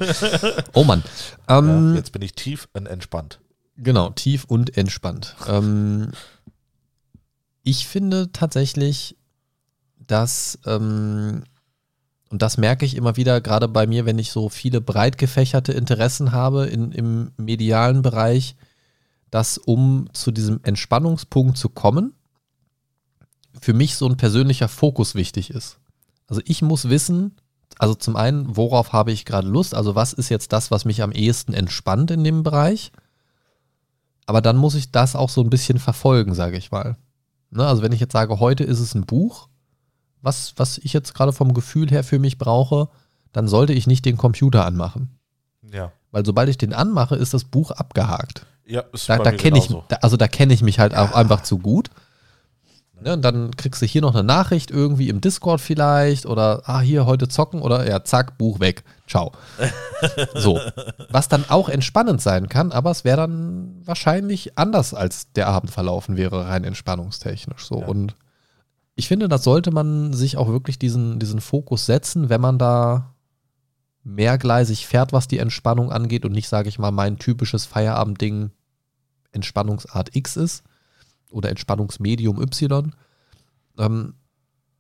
Speaker 2: Oh Mann. Ähm,
Speaker 3: ja, jetzt bin ich tief und entspannt.
Speaker 2: Genau, tief und entspannt. Ähm, Ich finde tatsächlich, dass, ähm, und das merke ich immer wieder, gerade bei mir, wenn ich so viele breit gefächerte Interessen habe in, im medialen Bereich, dass um zu diesem Entspannungspunkt zu kommen, für mich so ein persönlicher Fokus wichtig ist. Also ich muss wissen, also zum einen, worauf habe ich gerade Lust? Also was ist jetzt das, was mich am ehesten entspannt in dem Bereich? Aber dann muss ich das auch so ein bisschen verfolgen, sage ich mal. Ne? Also wenn ich jetzt sage, heute ist es ein Buch, was, was ich jetzt gerade vom Gefühl her für mich brauche, dann sollte ich nicht den Computer anmachen.
Speaker 3: Ja.
Speaker 2: Weil sobald ich den anmache, ist das Buch abgehakt.
Speaker 3: Ja, ist
Speaker 2: Da, da kenne ich, da, also da kenne ich mich halt auch einfach zu gut. Ne, und dann kriegst du hier noch eine Nachricht irgendwie im Discord vielleicht oder ah, hier heute zocken oder ja, zack, Buch weg. Ciao. So. Was dann auch entspannend sein kann, aber es wäre dann wahrscheinlich anders, als der Abend verlaufen wäre, rein entspannungstechnisch. So.
Speaker 3: Ja.
Speaker 2: Und ich finde, das sollte man sich auch wirklich diesen, diesen Fokus setzen, wenn man da mehrgleisig fährt, was die Entspannung angeht und nicht, sage ich mal, mein typisches Feierabendding Entspannungsart X ist oder Entspannungsmedium Y. Ähm,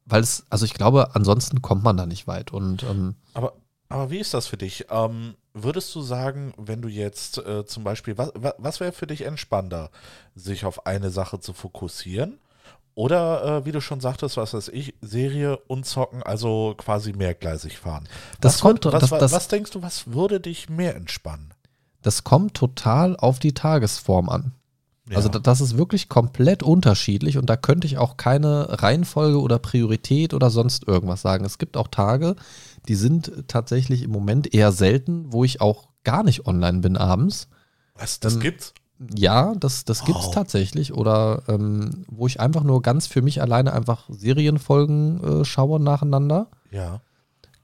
Speaker 2: weil es, also ich glaube, ansonsten kommt man da nicht weit. Und ähm,
Speaker 3: Aber, aber wie ist das für dich? Ähm, würdest du sagen, wenn du jetzt äh, zum Beispiel, was, was wäre für dich entspannter, sich auf eine Sache zu fokussieren? Oder, äh, wie du schon sagtest, was weiß ich, Serie und Zocken, also quasi mehrgleisig fahren.
Speaker 2: Das
Speaker 3: was,
Speaker 2: kommt-
Speaker 3: was,
Speaker 2: das- das-
Speaker 3: was denkst du, was würde dich mehr entspannen?
Speaker 2: das kommt total auf die Tagesform an. Also
Speaker 3: Ja.
Speaker 2: da- das ist wirklich komplett unterschiedlich und da könnte ich auch keine Reihenfolge oder Priorität oder sonst irgendwas sagen. Es gibt auch Tage, die sind tatsächlich im Moment eher selten, wo ich auch gar nicht online bin abends.
Speaker 3: was, das
Speaker 2: ähm,
Speaker 3: gibt's?
Speaker 2: Ja, das, das gibt es
Speaker 3: Oh.
Speaker 2: tatsächlich. Oder ähm, wo ich einfach nur ganz für mich alleine einfach Serienfolgen äh, schaue nacheinander.
Speaker 3: Ja.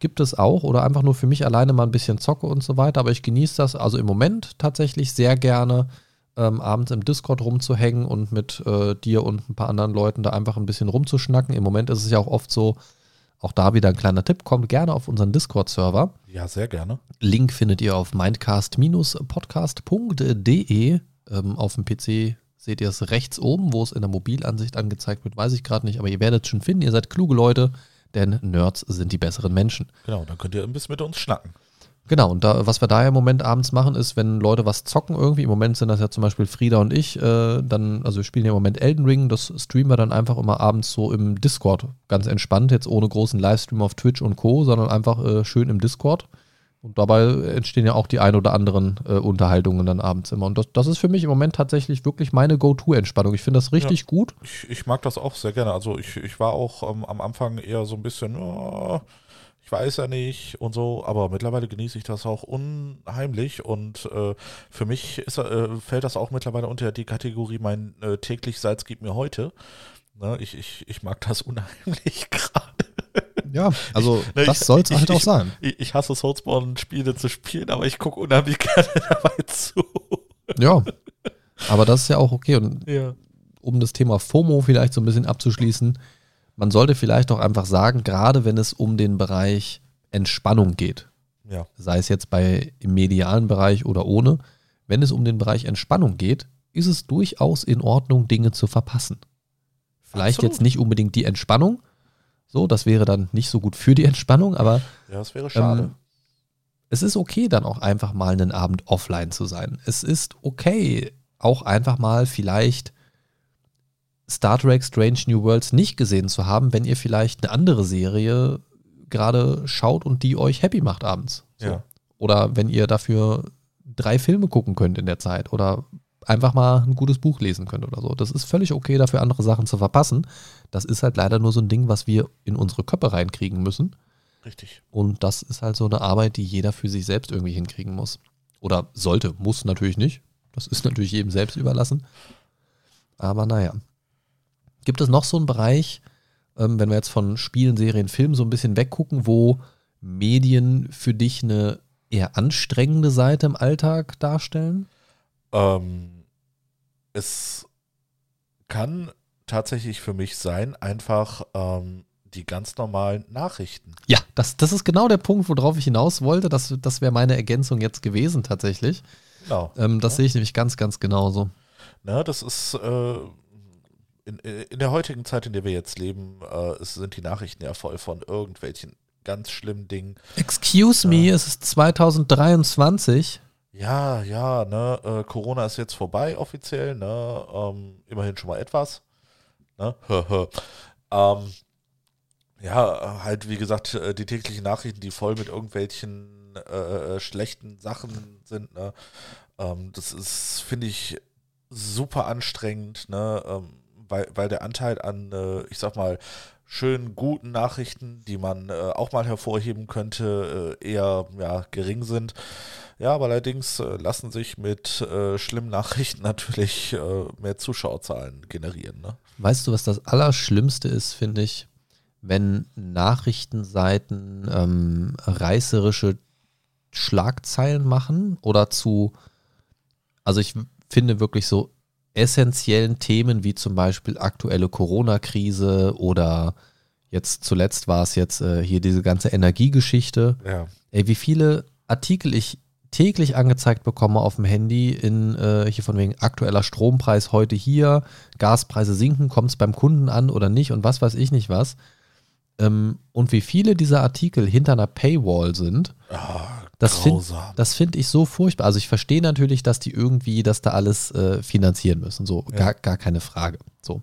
Speaker 2: Gibt es auch. Oder einfach nur für mich alleine mal ein bisschen zocke und so weiter. Aber ich genieße das also im Moment tatsächlich sehr gerne, ähm, abends im Discord rumzuhängen und mit äh, dir und ein paar anderen Leuten da einfach ein bisschen rumzuschnacken. Im Moment ist es ja auch oft so, auch da wieder ein kleiner Tipp, kommt gerne auf unseren Discord-Server.
Speaker 3: Ja, sehr gerne.
Speaker 2: Link findet ihr auf mindcast-podcast.de. Ähm, auf dem PC seht ihr es rechts oben, wo es in der Mobilansicht angezeigt wird, weiß ich gerade nicht, aber ihr werdet es schon finden. Ihr seid kluge Leute, denn Nerds sind die besseren Menschen.
Speaker 3: Genau, dann könnt ihr ein bisschen mit uns schnacken.
Speaker 2: Genau, und da, was wir da im Moment abends machen, ist, wenn Leute was zocken irgendwie, im Moment sind das ja zum Beispiel Frieda und ich, äh, dann, also wir spielen ja im Moment Elden Ring, das streamen wir dann einfach immer abends so im Discord, ganz entspannt, jetzt ohne großen Livestream auf Twitch und Co., sondern einfach äh, schön im Discord. Und dabei entstehen ja auch die ein oder anderen äh, Unterhaltungen dann abends immer. Und das, das ist für mich im Moment tatsächlich wirklich meine Go-To-Entspannung. Ich finde das richtig gut.
Speaker 3: Ich, ich mag das auch sehr gerne. Also ich, ich war auch ähm, am Anfang eher so ein bisschen, oh, ich weiß ja nicht und so, aber mittlerweile genieße ich das auch unheimlich und äh, für mich ist, äh, fällt das auch mittlerweile unter die Kategorie mein äh, täglich Salz gibt mir heute. Ne, ich, ich, ich mag das [LAUGHS] unheimlich gerade.
Speaker 2: Ja, also
Speaker 3: Ne,
Speaker 2: das
Speaker 3: ich-
Speaker 2: soll es
Speaker 3: ich-
Speaker 2: halt auch
Speaker 3: ich-
Speaker 2: sein.
Speaker 3: Ich, ich hasse Soulspawn-Spiele zu spielen, aber ich gucke unheimlich [LAUGHS] gerne dabei zu.
Speaker 2: Ja, aber das ist ja auch okay. Und
Speaker 3: Ja.
Speaker 2: um das Thema FOMO vielleicht so ein bisschen abzuschließen, man sollte vielleicht auch einfach sagen, gerade wenn es um den Bereich Entspannung geht,
Speaker 3: Ja.
Speaker 2: sei es jetzt bei im medialen Bereich oder ohne, wenn es um den Bereich Entspannung geht, ist es durchaus in Ordnung, Dinge zu verpassen. Vielleicht
Speaker 3: Absolut.
Speaker 2: jetzt nicht unbedingt die Entspannung, so, das wäre dann nicht so gut für die Entspannung, aber
Speaker 3: ja, das wäre schade.
Speaker 2: ähm, es ist okay, dann auch einfach mal einen Abend offline zu sein. Es ist okay, auch einfach mal vielleicht Star Trek Strange New Worlds nicht gesehen zu haben, wenn ihr vielleicht eine andere Serie gerade schaut und die euch happy macht abends. So.
Speaker 3: Ja.
Speaker 2: Oder wenn ihr dafür drei Filme gucken könnt in der Zeit oder einfach mal ein gutes Buch lesen könnt oder so. Das ist völlig okay, dafür andere Sachen zu verpassen. Das ist halt leider nur so ein Ding, was wir in unsere Köpfe reinkriegen müssen.
Speaker 3: Richtig.
Speaker 2: Und das ist halt so eine Arbeit, die jeder für sich selbst irgendwie hinkriegen muss. Oder sollte, muss natürlich nicht. Das ist natürlich jedem selbst überlassen. Aber naja. Gibt es noch so einen Bereich, ähm, wenn wir jetzt von Spielen, Serien, Filmen so ein bisschen weggucken, wo Medien für dich eine eher anstrengende Seite im Alltag darstellen?
Speaker 3: Ähm, es kann tatsächlich für mich sein, einfach ähm, die ganz normalen Nachrichten.
Speaker 2: Ja, das, das ist genau der Punkt, worauf ich hinaus wollte. Das, das wäre meine Ergänzung jetzt gewesen tatsächlich.
Speaker 3: Genau.
Speaker 2: Ähm, das
Speaker 3: Ja.
Speaker 2: sehe ich nämlich ganz, ganz genauso.
Speaker 3: Ne, das ist, äh, in, in der heutigen Zeit, in der wir jetzt leben, äh, sind die Nachrichten ja voll von irgendwelchen ganz schlimmen Dingen.
Speaker 2: Excuse me,
Speaker 3: Ja.
Speaker 2: es ist 2023.
Speaker 3: Ja, ja, ne, äh, Corona ist jetzt vorbei offiziell, ne, ähm, immerhin schon mal etwas, ne, [LAUGHS] ähm, ja, halt wie gesagt, äh, die täglichen Nachrichten, die voll mit irgendwelchen äh, äh, schlechten Sachen sind, ne, ähm, das ist, finde ich, super anstrengend, ne, ähm, weil, weil der Anteil an, äh, ich sag mal, schönen, guten Nachrichten, die man äh, auch mal hervorheben könnte, äh, eher ja, gering sind. Ja, aber allerdings äh, lassen sich mit äh, schlimmen Nachrichten [LAUGHS] natürlich äh, mehr Zuschauerzahlen generieren. Ne?
Speaker 2: Weißt du, was das Allerschlimmste ist, finde ich? Wenn Nachrichtenseiten ähm, reißerische Schlagzeilen machen oder zu, also ich finde wirklich so essentiellen Themen wie zum Beispiel aktuelle Corona-Krise oder jetzt zuletzt war es jetzt äh, hier diese ganze Energiegeschichte.
Speaker 3: Ja.
Speaker 2: Ey, wie viele Artikel ich täglich angezeigt bekomme auf dem Handy in äh, hier von wegen aktueller Strompreis heute hier, Gaspreise sinken, kommt es beim Kunden an oder nicht und was weiß ich nicht was. Ähm, und wie viele dieser Artikel hinter einer Paywall sind,
Speaker 3: Ah,
Speaker 2: das finde find ich so furchtbar. Also ich verstehe natürlich, dass die irgendwie das da alles äh, finanzieren müssen. So,
Speaker 3: Ja.
Speaker 2: gar, gar keine Frage. So.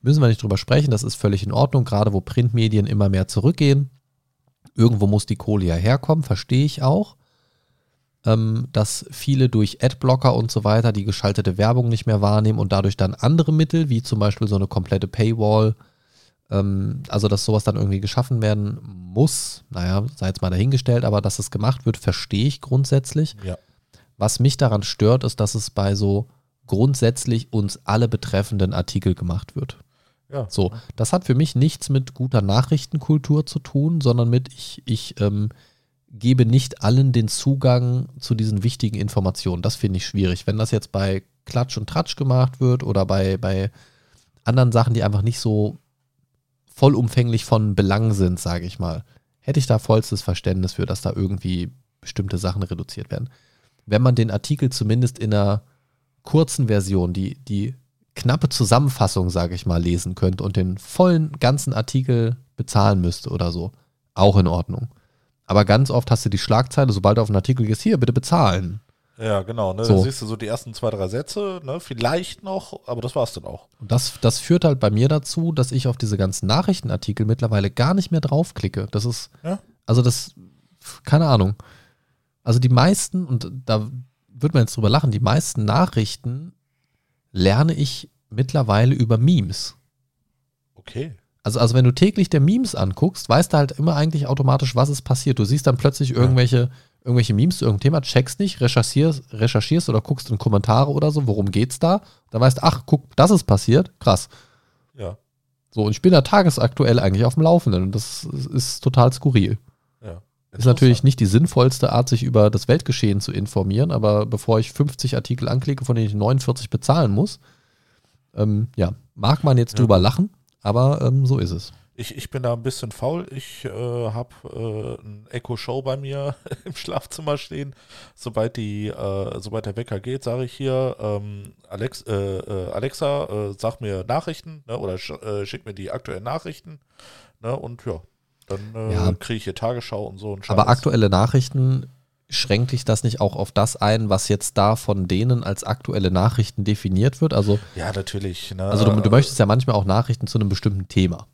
Speaker 2: Müssen wir nicht drüber sprechen, das ist völlig in Ordnung, gerade wo Printmedien immer mehr zurückgehen. Irgendwo muss die Kohle ja herkommen, verstehe ich auch. Ähm, dass viele durch Adblocker und so weiter die geschaltete Werbung nicht mehr wahrnehmen und dadurch dann andere Mittel, wie zum Beispiel so eine komplette Paywall, also dass sowas dann irgendwie geschaffen werden muss, naja, sei jetzt mal dahingestellt, aber dass es gemacht wird, verstehe ich grundsätzlich.
Speaker 3: Ja.
Speaker 2: Was mich daran stört, ist, dass es bei so grundsätzlich uns alle betreffenden Artikel gemacht wird.
Speaker 3: Ja.
Speaker 2: So, das hat für mich nichts mit guter Nachrichtenkultur zu tun, sondern mit ich, ich ähm, gebe nicht allen den Zugang zu diesen wichtigen Informationen. Das finde ich schwierig. Wenn das jetzt bei Klatsch und Tratsch gemacht wird oder bei, bei anderen Sachen, die einfach nicht so vollumfänglich von Belang sind, sage ich mal, hätte ich da vollstes Verständnis für, dass da irgendwie bestimmte Sachen reduziert werden. Wenn man den Artikel zumindest in einer kurzen Version, die, die knappe Zusammenfassung, sage ich mal, lesen könnte und den vollen ganzen Artikel bezahlen müsste oder so, auch in Ordnung. Aber ganz oft hast du die Schlagzeile, sobald du auf einen Artikel gehst, hier, bitte bezahlen.
Speaker 3: Ja, genau. Ne?
Speaker 2: So.
Speaker 3: Da siehst du so die ersten zwei, drei Sätze, ne? vielleicht noch, aber das war's dann auch.
Speaker 2: Und das, das führt halt bei mir dazu, dass ich auf diese ganzen Nachrichtenartikel mittlerweile gar nicht mehr draufklicke. Das ist,
Speaker 3: Ja.
Speaker 2: also das, keine Ahnung. Also die meisten, und da wird man jetzt drüber lachen, die meisten Nachrichten lerne ich mittlerweile über Memes.
Speaker 3: Okay.
Speaker 2: Also, also wenn du täglich der Memes anguckst, weißt du halt immer eigentlich automatisch, was ist passiert. Du siehst dann plötzlich irgendwelche, irgendwelche Memes zu irgendeinem Thema, checkst nicht, recherchierst, recherchierst oder guckst in Kommentare oder so, worum geht's da. Dann weißt du, ach, guck, das ist passiert, krass.
Speaker 3: Ja.
Speaker 2: So, und ich bin da tagesaktuell eigentlich auf dem Laufenden und das ist, ist total skurril.
Speaker 3: Ja.
Speaker 2: Ist natürlich nicht die sinnvollste Art, sich über das Weltgeschehen zu informieren, aber bevor ich 50 Artikel anklicke, von denen ich 49 bezahlen muss, ähm, ja, mag man jetzt
Speaker 3: Ja.
Speaker 2: drüber lachen, aber ähm, so ist es.
Speaker 3: Ich, ich bin da ein bisschen faul. Ich äh, habe äh, ein Echo Show bei mir [LAUGHS] im Schlafzimmer stehen. Sobald die, äh, sobald der Wecker geht, sage ich hier, ähm, Alex, äh, äh, Alexa, äh, sag mir Nachrichten ne, oder sch, äh, schick mir die aktuellen Nachrichten. Ne, und ja, dann
Speaker 2: Ja.
Speaker 3: kriege ich hier Tagesschau und so. Und
Speaker 2: Aber aktuelle Nachrichten schränkt dich das nicht auch auf das ein, was jetzt da von denen als aktuelle Nachrichten definiert wird? Also,
Speaker 3: Ja, natürlich. Ne,
Speaker 2: also du, du möchtest ja manchmal auch Nachrichten zu einem bestimmten Thema.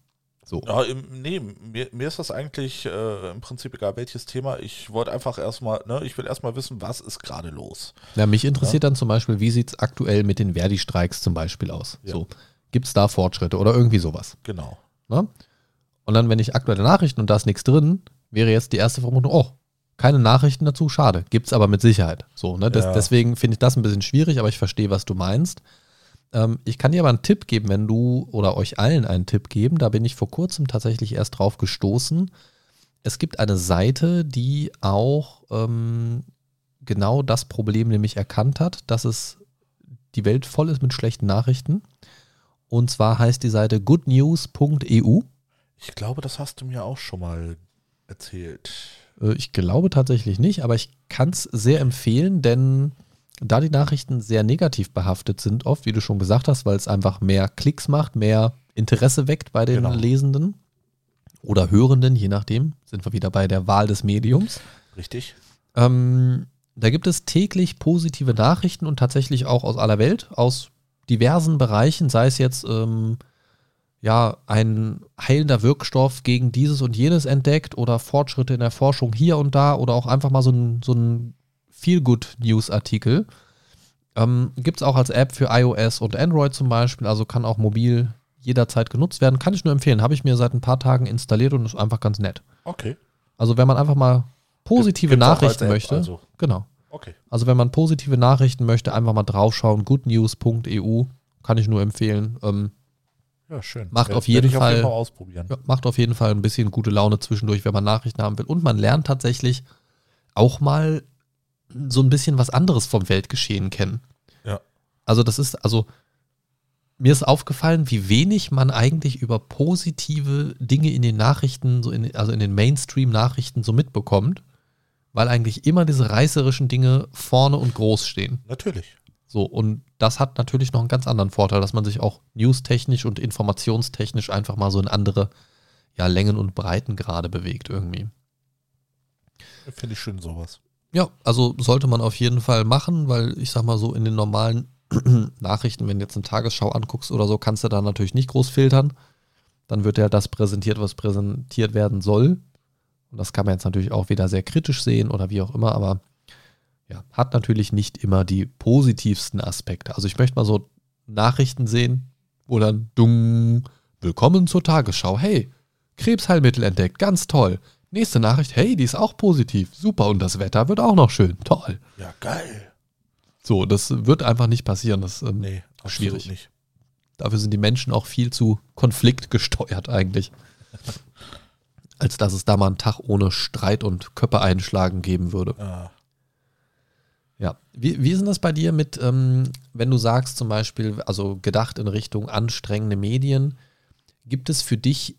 Speaker 2: So.
Speaker 3: Ja, im, nee, mir, mir ist das eigentlich äh, im Prinzip egal, welches Thema. Ich wollte einfach erstmal, ne, ich will erstmal wissen, was ist gerade los.
Speaker 2: Ja, mich interessiert dann zum Beispiel, wie sieht es aktuell mit den Verdi-Streiks zum Beispiel aus?
Speaker 3: Ja.
Speaker 2: So, Gibt es da Fortschritte oder irgendwie sowas?
Speaker 3: Genau.
Speaker 2: Ne? Und dann, wenn ich aktuelle Nachrichten und da ist nichts drin, wäre jetzt die erste Vermutung, oh, keine Nachrichten dazu, schade. Gibt es aber mit Sicherheit. So, ne? Des,
Speaker 3: Ja.
Speaker 2: Deswegen finde ich das ein bisschen schwierig, aber ich verstehe, was du meinst. Ähm, ich kann dir aber einen Tipp geben, wenn du oder euch allen einen Tipp geben. Da bin ich vor kurzem tatsächlich erst drauf gestoßen. Es gibt eine Seite, die auch ähm, genau das Problem nämlich erkannt hat, dass es die Welt voll ist mit schlechten Nachrichten. Und zwar heißt die Seite goodnews.eu.
Speaker 3: Ich glaube, das hast du mir auch schon mal erzählt.
Speaker 2: Äh, Ich glaube tatsächlich nicht, aber ich kann es sehr empfehlen, denn da die Nachrichten sehr negativ behaftet sind, oft, wie du schon gesagt hast, weil es einfach mehr Klicks macht, mehr Interesse weckt bei den
Speaker 3: Genau.
Speaker 2: Lesenden oder Hörenden, je nachdem, sind wir wieder bei der Wahl des Mediums.
Speaker 3: Richtig?
Speaker 2: Ähm, da gibt es täglich positive Nachrichten und tatsächlich auch aus aller Welt, aus diversen Bereichen, sei es jetzt ähm, ja ein heilender Wirkstoff gegen dieses und jenes entdeckt oder Fortschritte in der Forschung hier und da oder auch einfach mal so ein, so ein Feel-Good-News-Artikel. Ähm, Gibt es auch als App für iOS und Android zum Beispiel, also kann auch mobil jederzeit genutzt werden. Kann ich nur empfehlen. Habe ich mir seit ein paar Tagen installiert und ist einfach ganz nett.
Speaker 3: Okay.
Speaker 2: Also wenn man einfach mal positive
Speaker 3: Gibt's
Speaker 2: Nachrichten
Speaker 3: App,
Speaker 2: möchte,
Speaker 3: also.
Speaker 2: genau.
Speaker 3: Okay.
Speaker 2: Also wenn man positive Nachrichten möchte, einfach mal draufschauen. goodnews.eu kann ich nur empfehlen. Ähm,
Speaker 3: Ja, schön.
Speaker 2: Macht auf jeden Fall-
Speaker 3: Auf jeden Fall ausprobieren.
Speaker 2: ja, macht auf jeden Fall ein bisschen gute Laune zwischendurch, wenn man Nachrichten haben will. Und man lernt tatsächlich auch mal so ein bisschen was anderes vom Weltgeschehen kennen.
Speaker 3: Ja.
Speaker 2: Also das ist, also mir ist aufgefallen, wie wenig man eigentlich über positive Dinge in den Nachrichten, so in, also in den Mainstream-Nachrichten so mitbekommt, weil eigentlich immer diese reißerischen Dinge vorne und groß stehen.
Speaker 3: Natürlich.
Speaker 2: So, und das hat natürlich noch einen ganz anderen Vorteil, dass man sich auch newstechnisch und informationstechnisch einfach mal so in andere ja, Längen und Breitengrade bewegt irgendwie.
Speaker 3: Finde ich schön sowas.
Speaker 2: Ja, also sollte man auf jeden Fall machen, weil ich sag mal so in den normalen [CLEARS THROAT] Nachrichten, wenn du jetzt eine Tagesschau anguckst oder so, kannst du da natürlich nicht groß filtern. Dann wird ja das präsentiert, was präsentiert werden soll. Und das kann man jetzt natürlich auch wieder sehr kritisch sehen oder wie auch immer, aber ja, hat natürlich nicht immer die positivsten Aspekte. Also ich möchte mal so Nachrichten sehen, wo dann dumm, willkommen zur Tagesschau. Hey, Krebsheilmittel entdeckt, ganz toll. Nächste Nachricht, hey, die ist auch positiv, super und das Wetter wird auch noch schön, toll.
Speaker 3: Ja, geil.
Speaker 2: So, das wird einfach nicht passieren. Das, ähm,
Speaker 3: Nee,
Speaker 2: Schwierig.
Speaker 3: nicht.
Speaker 2: Dafür sind die Menschen auch viel zu konfliktgesteuert eigentlich. [LAUGHS] Als dass es da mal einen Tag ohne Streit und Köpfe einschlagen geben würde.
Speaker 3: Ah,
Speaker 2: Ja. Wie, wie ist denn das bei dir mit, ähm, wenn du sagst zum Beispiel, also gedacht in Richtung anstrengende Medien, gibt es für dich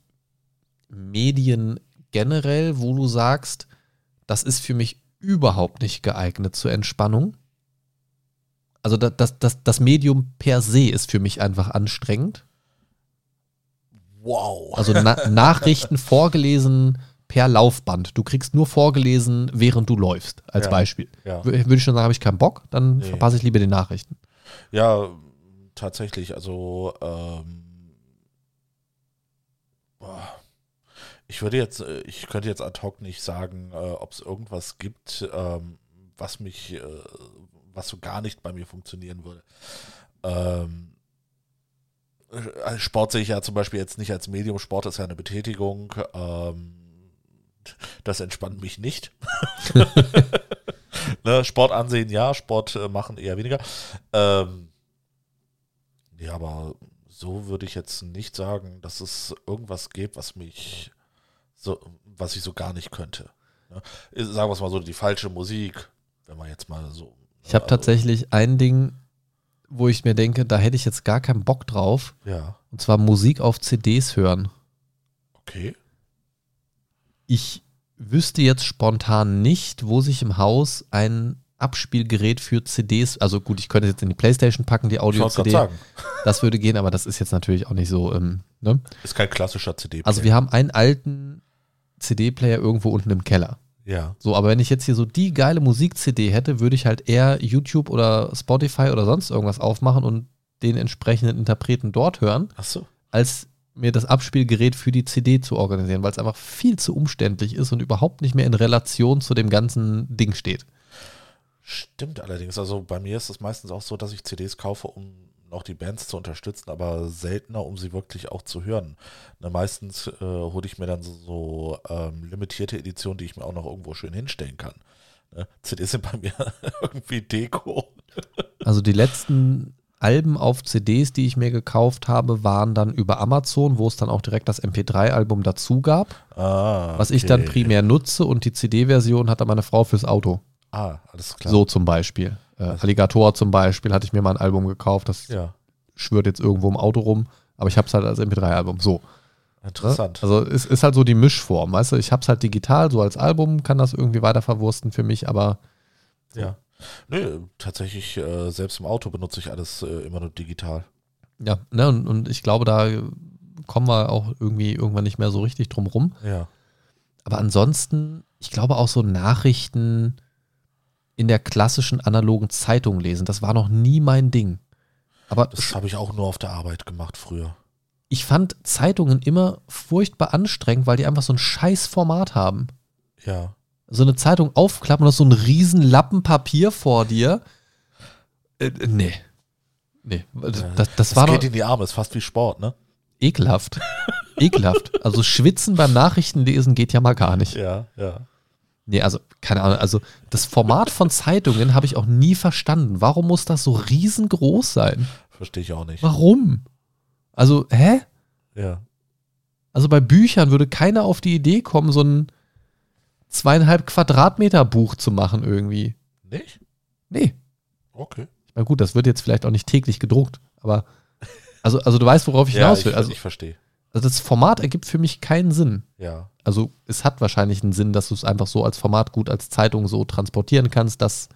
Speaker 2: Medien generell, wo du sagst, das ist für mich überhaupt nicht geeignet zur Entspannung? Also das, das, das, das Medium per se ist für mich einfach anstrengend.
Speaker 3: wow.
Speaker 2: Also na [LAUGHS] Nachrichten vorgelesen per Laufband. Du kriegst nur vorgelesen, während du läufst, als
Speaker 3: Ja.
Speaker 2: Beispiel.
Speaker 3: ja.
Speaker 2: Würde ich schon sagen, habe ich keinen Bock, dann
Speaker 3: Nee.
Speaker 2: verpasse ich lieber die Nachrichten.
Speaker 3: ja, tatsächlich. Also, ähm, boah. Ich würde jetzt, äh, ich könnte jetzt ad hoc nicht sagen, äh, ob es irgendwas gibt, ähm, was mich, äh, was so gar nicht bei mir funktionieren würde. Ähm, äh, Sport sehe ich ja zum Beispiel jetzt nicht als Medium. Sport ist ja eine Betätigung. Ähm, das entspannt mich nicht. [LAUGHS] ne, Sport ansehen ja, Sport äh, machen eher weniger. Ähm, ja, aber so würde ich jetzt nicht sagen, dass es irgendwas gibt, was mich so, was ich so gar nicht könnte. Ne? Sagen wir es mal so, die falsche Musik, wenn man jetzt mal so.
Speaker 2: Ich habe
Speaker 3: also,
Speaker 2: tatsächlich ein Ding, wo ich mir denke, da hätte ich jetzt gar keinen Bock drauf.
Speaker 3: Ja,
Speaker 2: Und zwar Musik auf CDs hören.
Speaker 3: okay.
Speaker 2: Ich wüsste jetzt spontan nicht, wo sich im Haus ein Abspielgerät für CDs, also gut, ich könnte es jetzt in die Playstation packen, die Audio-CD, [LAUGHS] das würde gehen, aber das ist jetzt natürlich auch nicht so, ähm, ne?
Speaker 3: ist kein klassischer CD.
Speaker 2: Also wir haben einen alten CD-Player irgendwo unten im Keller.
Speaker 3: Ja,
Speaker 2: So, aber wenn ich jetzt hier so die geile Musik-CD hätte, würde ich halt eher YouTube oder Spotify oder sonst irgendwas aufmachen und den entsprechenden Interpreten dort hören,
Speaker 3: ach so.
Speaker 2: als mir das Abspielgerät für die CD zu organisieren, weil es einfach viel zu umständlich ist und überhaupt nicht mehr in Relation zu dem ganzen Ding steht.
Speaker 3: Stimmt allerdings. Also bei mir ist es meistens auch so, dass ich CDs kaufe, um noch die Bands zu unterstützen, aber seltener, um sie wirklich auch zu hören. Ne, meistens äh, hole ich mir dann so, so ähm, limitierte Editionen, die ich mir auch noch irgendwo schön hinstellen kann. Ne? CDs sind bei [LAUGHS] mir irgendwie Deko.
Speaker 2: Also die letzten Alben auf CDs, die ich mir gekauft habe, waren dann über Amazon, wo es dann auch direkt das MP3-Album dazu gab,
Speaker 3: Ah,
Speaker 2: was ich dann
Speaker 3: okay.
Speaker 2: primär nutze und die CD-Version hat dann meine Frau fürs Auto.
Speaker 3: Ah, alles klar.
Speaker 2: So zum Beispiel. Äh, Alligator zum Beispiel hatte ich mir mal ein Album gekauft, das
Speaker 3: Ja,
Speaker 2: schwört jetzt irgendwo im Auto rum, aber ich habe es halt als MP3-Album. So.
Speaker 3: interessant.
Speaker 2: Also es ist halt so die Mischform, weißt du, ich habe es halt digital, so als Album kann das irgendwie weiter verwursten für mich, aber
Speaker 3: ja. Nö, tatsächlich, äh, selbst im Auto benutze ich alles äh, immer nur digital.
Speaker 2: Ja, ne, und, und ich glaube, da kommen wir auch irgendwie irgendwann nicht mehr so richtig drum rum.
Speaker 3: Ja.
Speaker 2: Aber ansonsten, ich glaube auch so Nachrichten in der klassischen analogen Zeitung lesen, das war noch nie mein Ding. Aber
Speaker 3: Das habe ich auch nur auf der Arbeit gemacht früher.
Speaker 2: ich fand Zeitungen immer furchtbar anstrengend, weil die einfach so ein scheiß Format haben.
Speaker 3: Ja.
Speaker 2: So eine Zeitung aufklappen und hast so einen riesen Lappen Papier vor dir. Äh, nee. Nee, das, das, das war doch
Speaker 3: geht in die Arme, ist fast wie Sport, ne?
Speaker 2: ekelhaft. ekelhaft. Also schwitzen beim Nachrichtenlesen geht ja mal gar nicht.
Speaker 3: Ja, ja.
Speaker 2: Nee, also keine Ahnung, also das Format von Zeitungen habe ich auch nie verstanden. Warum muss das so riesengroß sein?
Speaker 3: Verstehe ich auch nicht.
Speaker 2: Warum? Also, hä?
Speaker 3: Ja.
Speaker 2: Also bei Büchern würde keiner auf die Idee kommen, so ein zweieinhalb Quadratmeter Buch zu machen irgendwie.
Speaker 3: Nicht?
Speaker 2: Nee.
Speaker 3: Okay.
Speaker 2: Ich meine, gut, das wird jetzt vielleicht auch nicht täglich gedruckt, aber also, also du weißt, worauf ich
Speaker 3: ja,
Speaker 2: hinaus
Speaker 3: ich,
Speaker 2: will. Also,
Speaker 3: ich verstehe.
Speaker 2: Also das Format ergibt für mich keinen Sinn.
Speaker 3: Ja.
Speaker 2: Also es hat wahrscheinlich einen Sinn, dass du es einfach so als Format gut als Zeitung so transportieren kannst, dass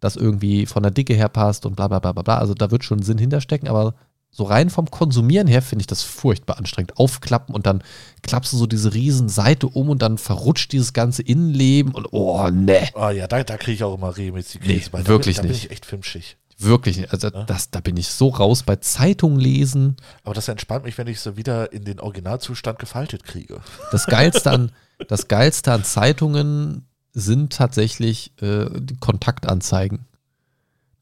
Speaker 2: das irgendwie von der Dicke her passt und bla bla bla bla bla. Also da wird schon Sinn hinterstecken, aber so rein vom Konsumieren her finde ich das furchtbar anstrengend. Aufklappen und dann klappst du so diese riesen Seite um und dann verrutscht dieses ganze Innenleben und oh ne,
Speaker 3: Ah ja, da, da kriege ich auch immer regelmäßig
Speaker 2: Nee,
Speaker 3: bei. Da
Speaker 2: wirklich
Speaker 3: bin, da
Speaker 2: nicht.
Speaker 3: bin ich echt filmschig.
Speaker 2: Wirklich nicht. Also
Speaker 3: Ja.
Speaker 2: das, da bin ich so raus bei Zeitung lesen.
Speaker 3: Aber das entspannt mich, wenn ich sie wieder in den Originalzustand gefaltet kriege.
Speaker 2: Das Geilste an, das Geilste an Zeitungen sind tatsächlich äh, Kontaktanzeigen.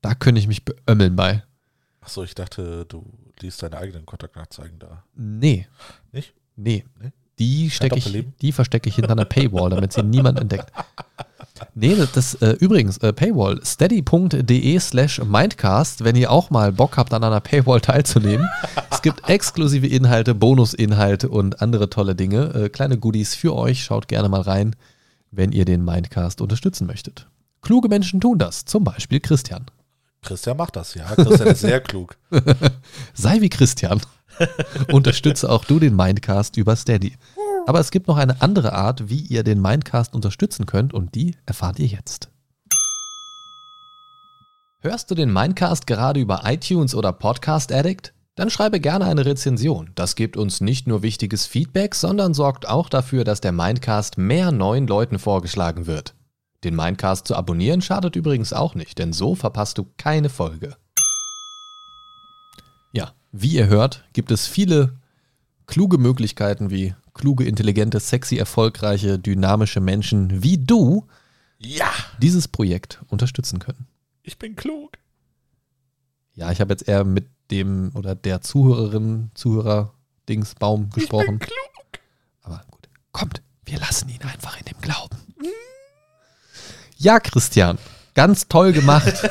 Speaker 2: Da könnte ich mich beömmeln bei.
Speaker 3: Achso, ich dachte, du liest deine eigenen Kontaktanzeigen da.
Speaker 2: Nee.
Speaker 3: Nicht?
Speaker 2: Nee.
Speaker 3: Nee?
Speaker 2: Die stecke ich, die verstecke ich hinter einer Paywall, damit sie niemand entdeckt. [LAUGHS] Nee, das, das äh, übrigens, äh, Paywall, steady.de slash mindcast, wenn ihr auch mal Bock habt, an einer Paywall teilzunehmen. es gibt exklusive Inhalte, Bonusinhalte und andere tolle Dinge. Äh, kleine Goodies für euch. Schaut gerne mal rein, wenn ihr den Mindcast unterstützen möchtet. Kluge Menschen tun das, zum Beispiel Christian.
Speaker 3: Christian macht das, ja. Christian ist sehr klug. [LAUGHS]
Speaker 2: Sei wie Christian. [LAUGHS] Unterstütze auch du den Mindcast über Steady. Aber es gibt noch eine andere Art, wie ihr den Mindcast unterstützen könnt und die erfahrt ihr jetzt. Hörst du den Mindcast gerade über iTunes oder Podcast Addict? Dann schreibe gerne eine Rezension. Das gibt uns nicht nur wichtiges Feedback, sondern sorgt auch dafür, dass der Mindcast mehr neuen Leuten vorgeschlagen wird. Den Mindcast zu abonnieren schadet übrigens auch nicht, denn so verpasst du keine Folge. Ja, wie ihr hört, gibt es viele kluge Möglichkeiten, wie kluge, intelligente, sexy, erfolgreiche, dynamische Menschen wie du
Speaker 3: Ja,
Speaker 2: dieses Projekt unterstützen können.
Speaker 3: ich bin klug.
Speaker 2: Ja, ich habe jetzt eher mit dem oder der Zuhörerin, Zuhörer Dingsbaum gesprochen.
Speaker 3: Ich bin klug.
Speaker 2: Aber gut, kommt, wir lassen ihn einfach in dem Glauben. Ja, Christian, ganz toll gemacht. [LAUGHS]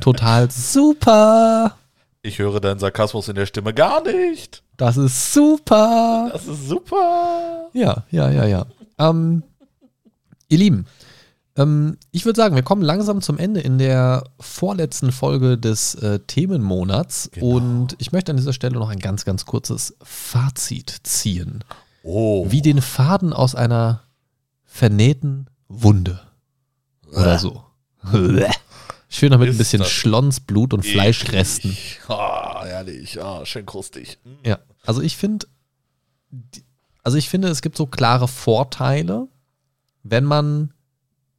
Speaker 2: Total super.
Speaker 3: Ich höre deinen Sarkasmus in der Stimme gar nicht.
Speaker 2: Das ist super.
Speaker 3: Das ist super.
Speaker 2: Ja, ja, ja, ja. Ähm, ihr Lieben, ähm, ich würde sagen, wir kommen langsam zum Ende in der vorletzten Folge des äh, Themenmonats.
Speaker 3: Genau.
Speaker 2: Und ich möchte an dieser Stelle noch ein ganz, ganz kurzes Fazit ziehen.
Speaker 3: Oh.
Speaker 2: Wie den Faden aus einer vernähten Wunde. Oder so. Schön noch mit ein bisschen Schlonsblut und Fleischresten.
Speaker 3: Ah, herrlich. Ah, schön krustig. Mm.
Speaker 2: Ja, also ich finde, also ich finde, es gibt so klare Vorteile, wenn man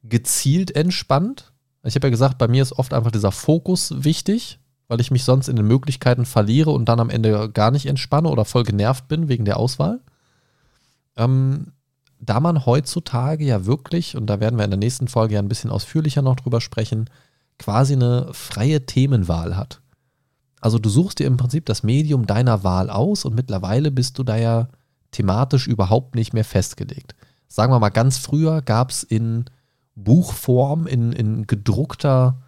Speaker 2: gezielt entspannt. Ich habe ja gesagt, bei mir ist oft einfach dieser Fokus wichtig, weil ich mich sonst in den Möglichkeiten verliere und dann am Ende gar nicht entspanne oder voll genervt bin wegen der Auswahl. Ähm, da man heutzutage ja wirklich, und da werden wir in der nächsten Folge ja ein bisschen ausführlicher noch drüber sprechen, quasi eine freie Themenwahl hat. Also du suchst dir im Prinzip das Medium deiner Wahl aus und mittlerweile bist du da ja thematisch überhaupt nicht mehr festgelegt. Sagen wir mal, ganz früher gab es in Buchform, in, in gedruckter,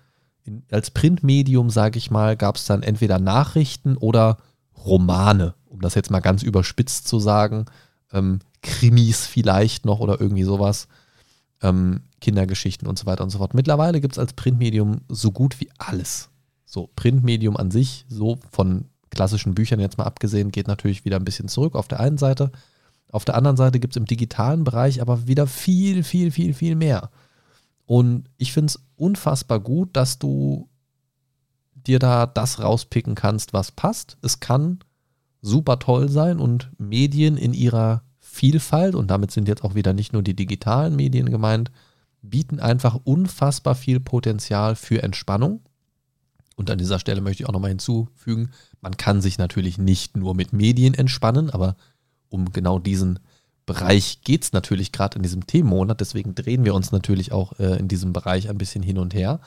Speaker 2: in, als Printmedium, sage ich mal, gab es dann entweder Nachrichten oder Romane, um das jetzt mal ganz überspitzt zu sagen. Ähm, Krimis vielleicht noch oder irgendwie sowas. Ähm, Kindergeschichten und so weiter und so fort. Mittlerweile gibt es als Printmedium so gut wie alles. So, Printmedium an sich, so von klassischen Büchern jetzt mal abgesehen, geht natürlich wieder ein bisschen zurück auf der einen Seite. Auf der anderen Seite gibt es im digitalen Bereich aber wieder viel, viel, viel, viel mehr. Und ich finde es unfassbar gut, dass du dir da das rauspicken kannst, was passt. Es kann super toll sein und Medien in ihrer Vielfalt, und damit sind jetzt auch wieder nicht nur die digitalen Medien gemeint, bieten einfach unfassbar viel Potenzial für Entspannung. Und an dieser Stelle möchte ich auch nochmal hinzufügen, man kann sich natürlich nicht nur mit Medien entspannen, aber um genau diesen Bereich geht es natürlich gerade in diesem Themenmonat, deswegen drehen wir uns natürlich auch äh, in diesem Bereich ein bisschen hin und her.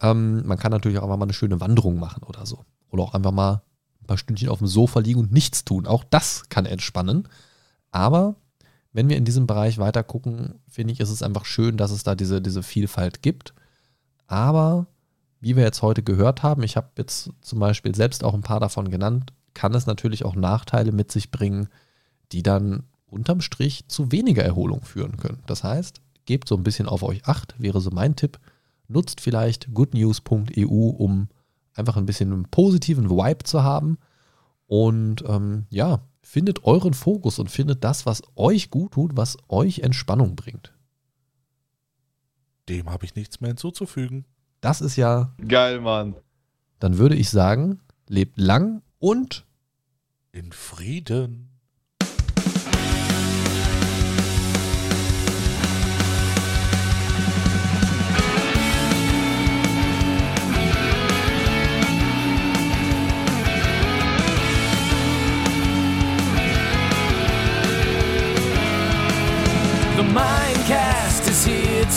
Speaker 2: Ähm, man kann natürlich auch einfach mal eine schöne Wanderung machen oder so. Oder auch einfach mal ein paar Stündchen auf dem Sofa liegen und nichts tun. Auch das kann entspannen. Aber wenn wir in diesem Bereich weiter gucken, finde ich, ist es einfach schön, dass es da diese, diese Vielfalt gibt. Aber wie wir jetzt heute gehört haben, ich habe jetzt zum Beispiel selbst auch ein paar davon genannt, kann es natürlich auch Nachteile mit sich bringen, die dann unterm Strich zu weniger Erholung führen können. Das heißt, gebt so ein bisschen auf euch acht, wäre so mein Tipp. Nutzt vielleicht goodnews.eu, um einfach ein bisschen einen positiven Vibe zu haben. Und ähm, ja, findet euren Fokus und findet das, was euch gut tut, was euch Entspannung bringt.
Speaker 3: Dem habe ich nichts mehr hinzuzufügen.
Speaker 2: Das ist ja.
Speaker 4: Geil, Mann.
Speaker 2: Dann würde ich sagen, lebt lang und
Speaker 3: in Frieden.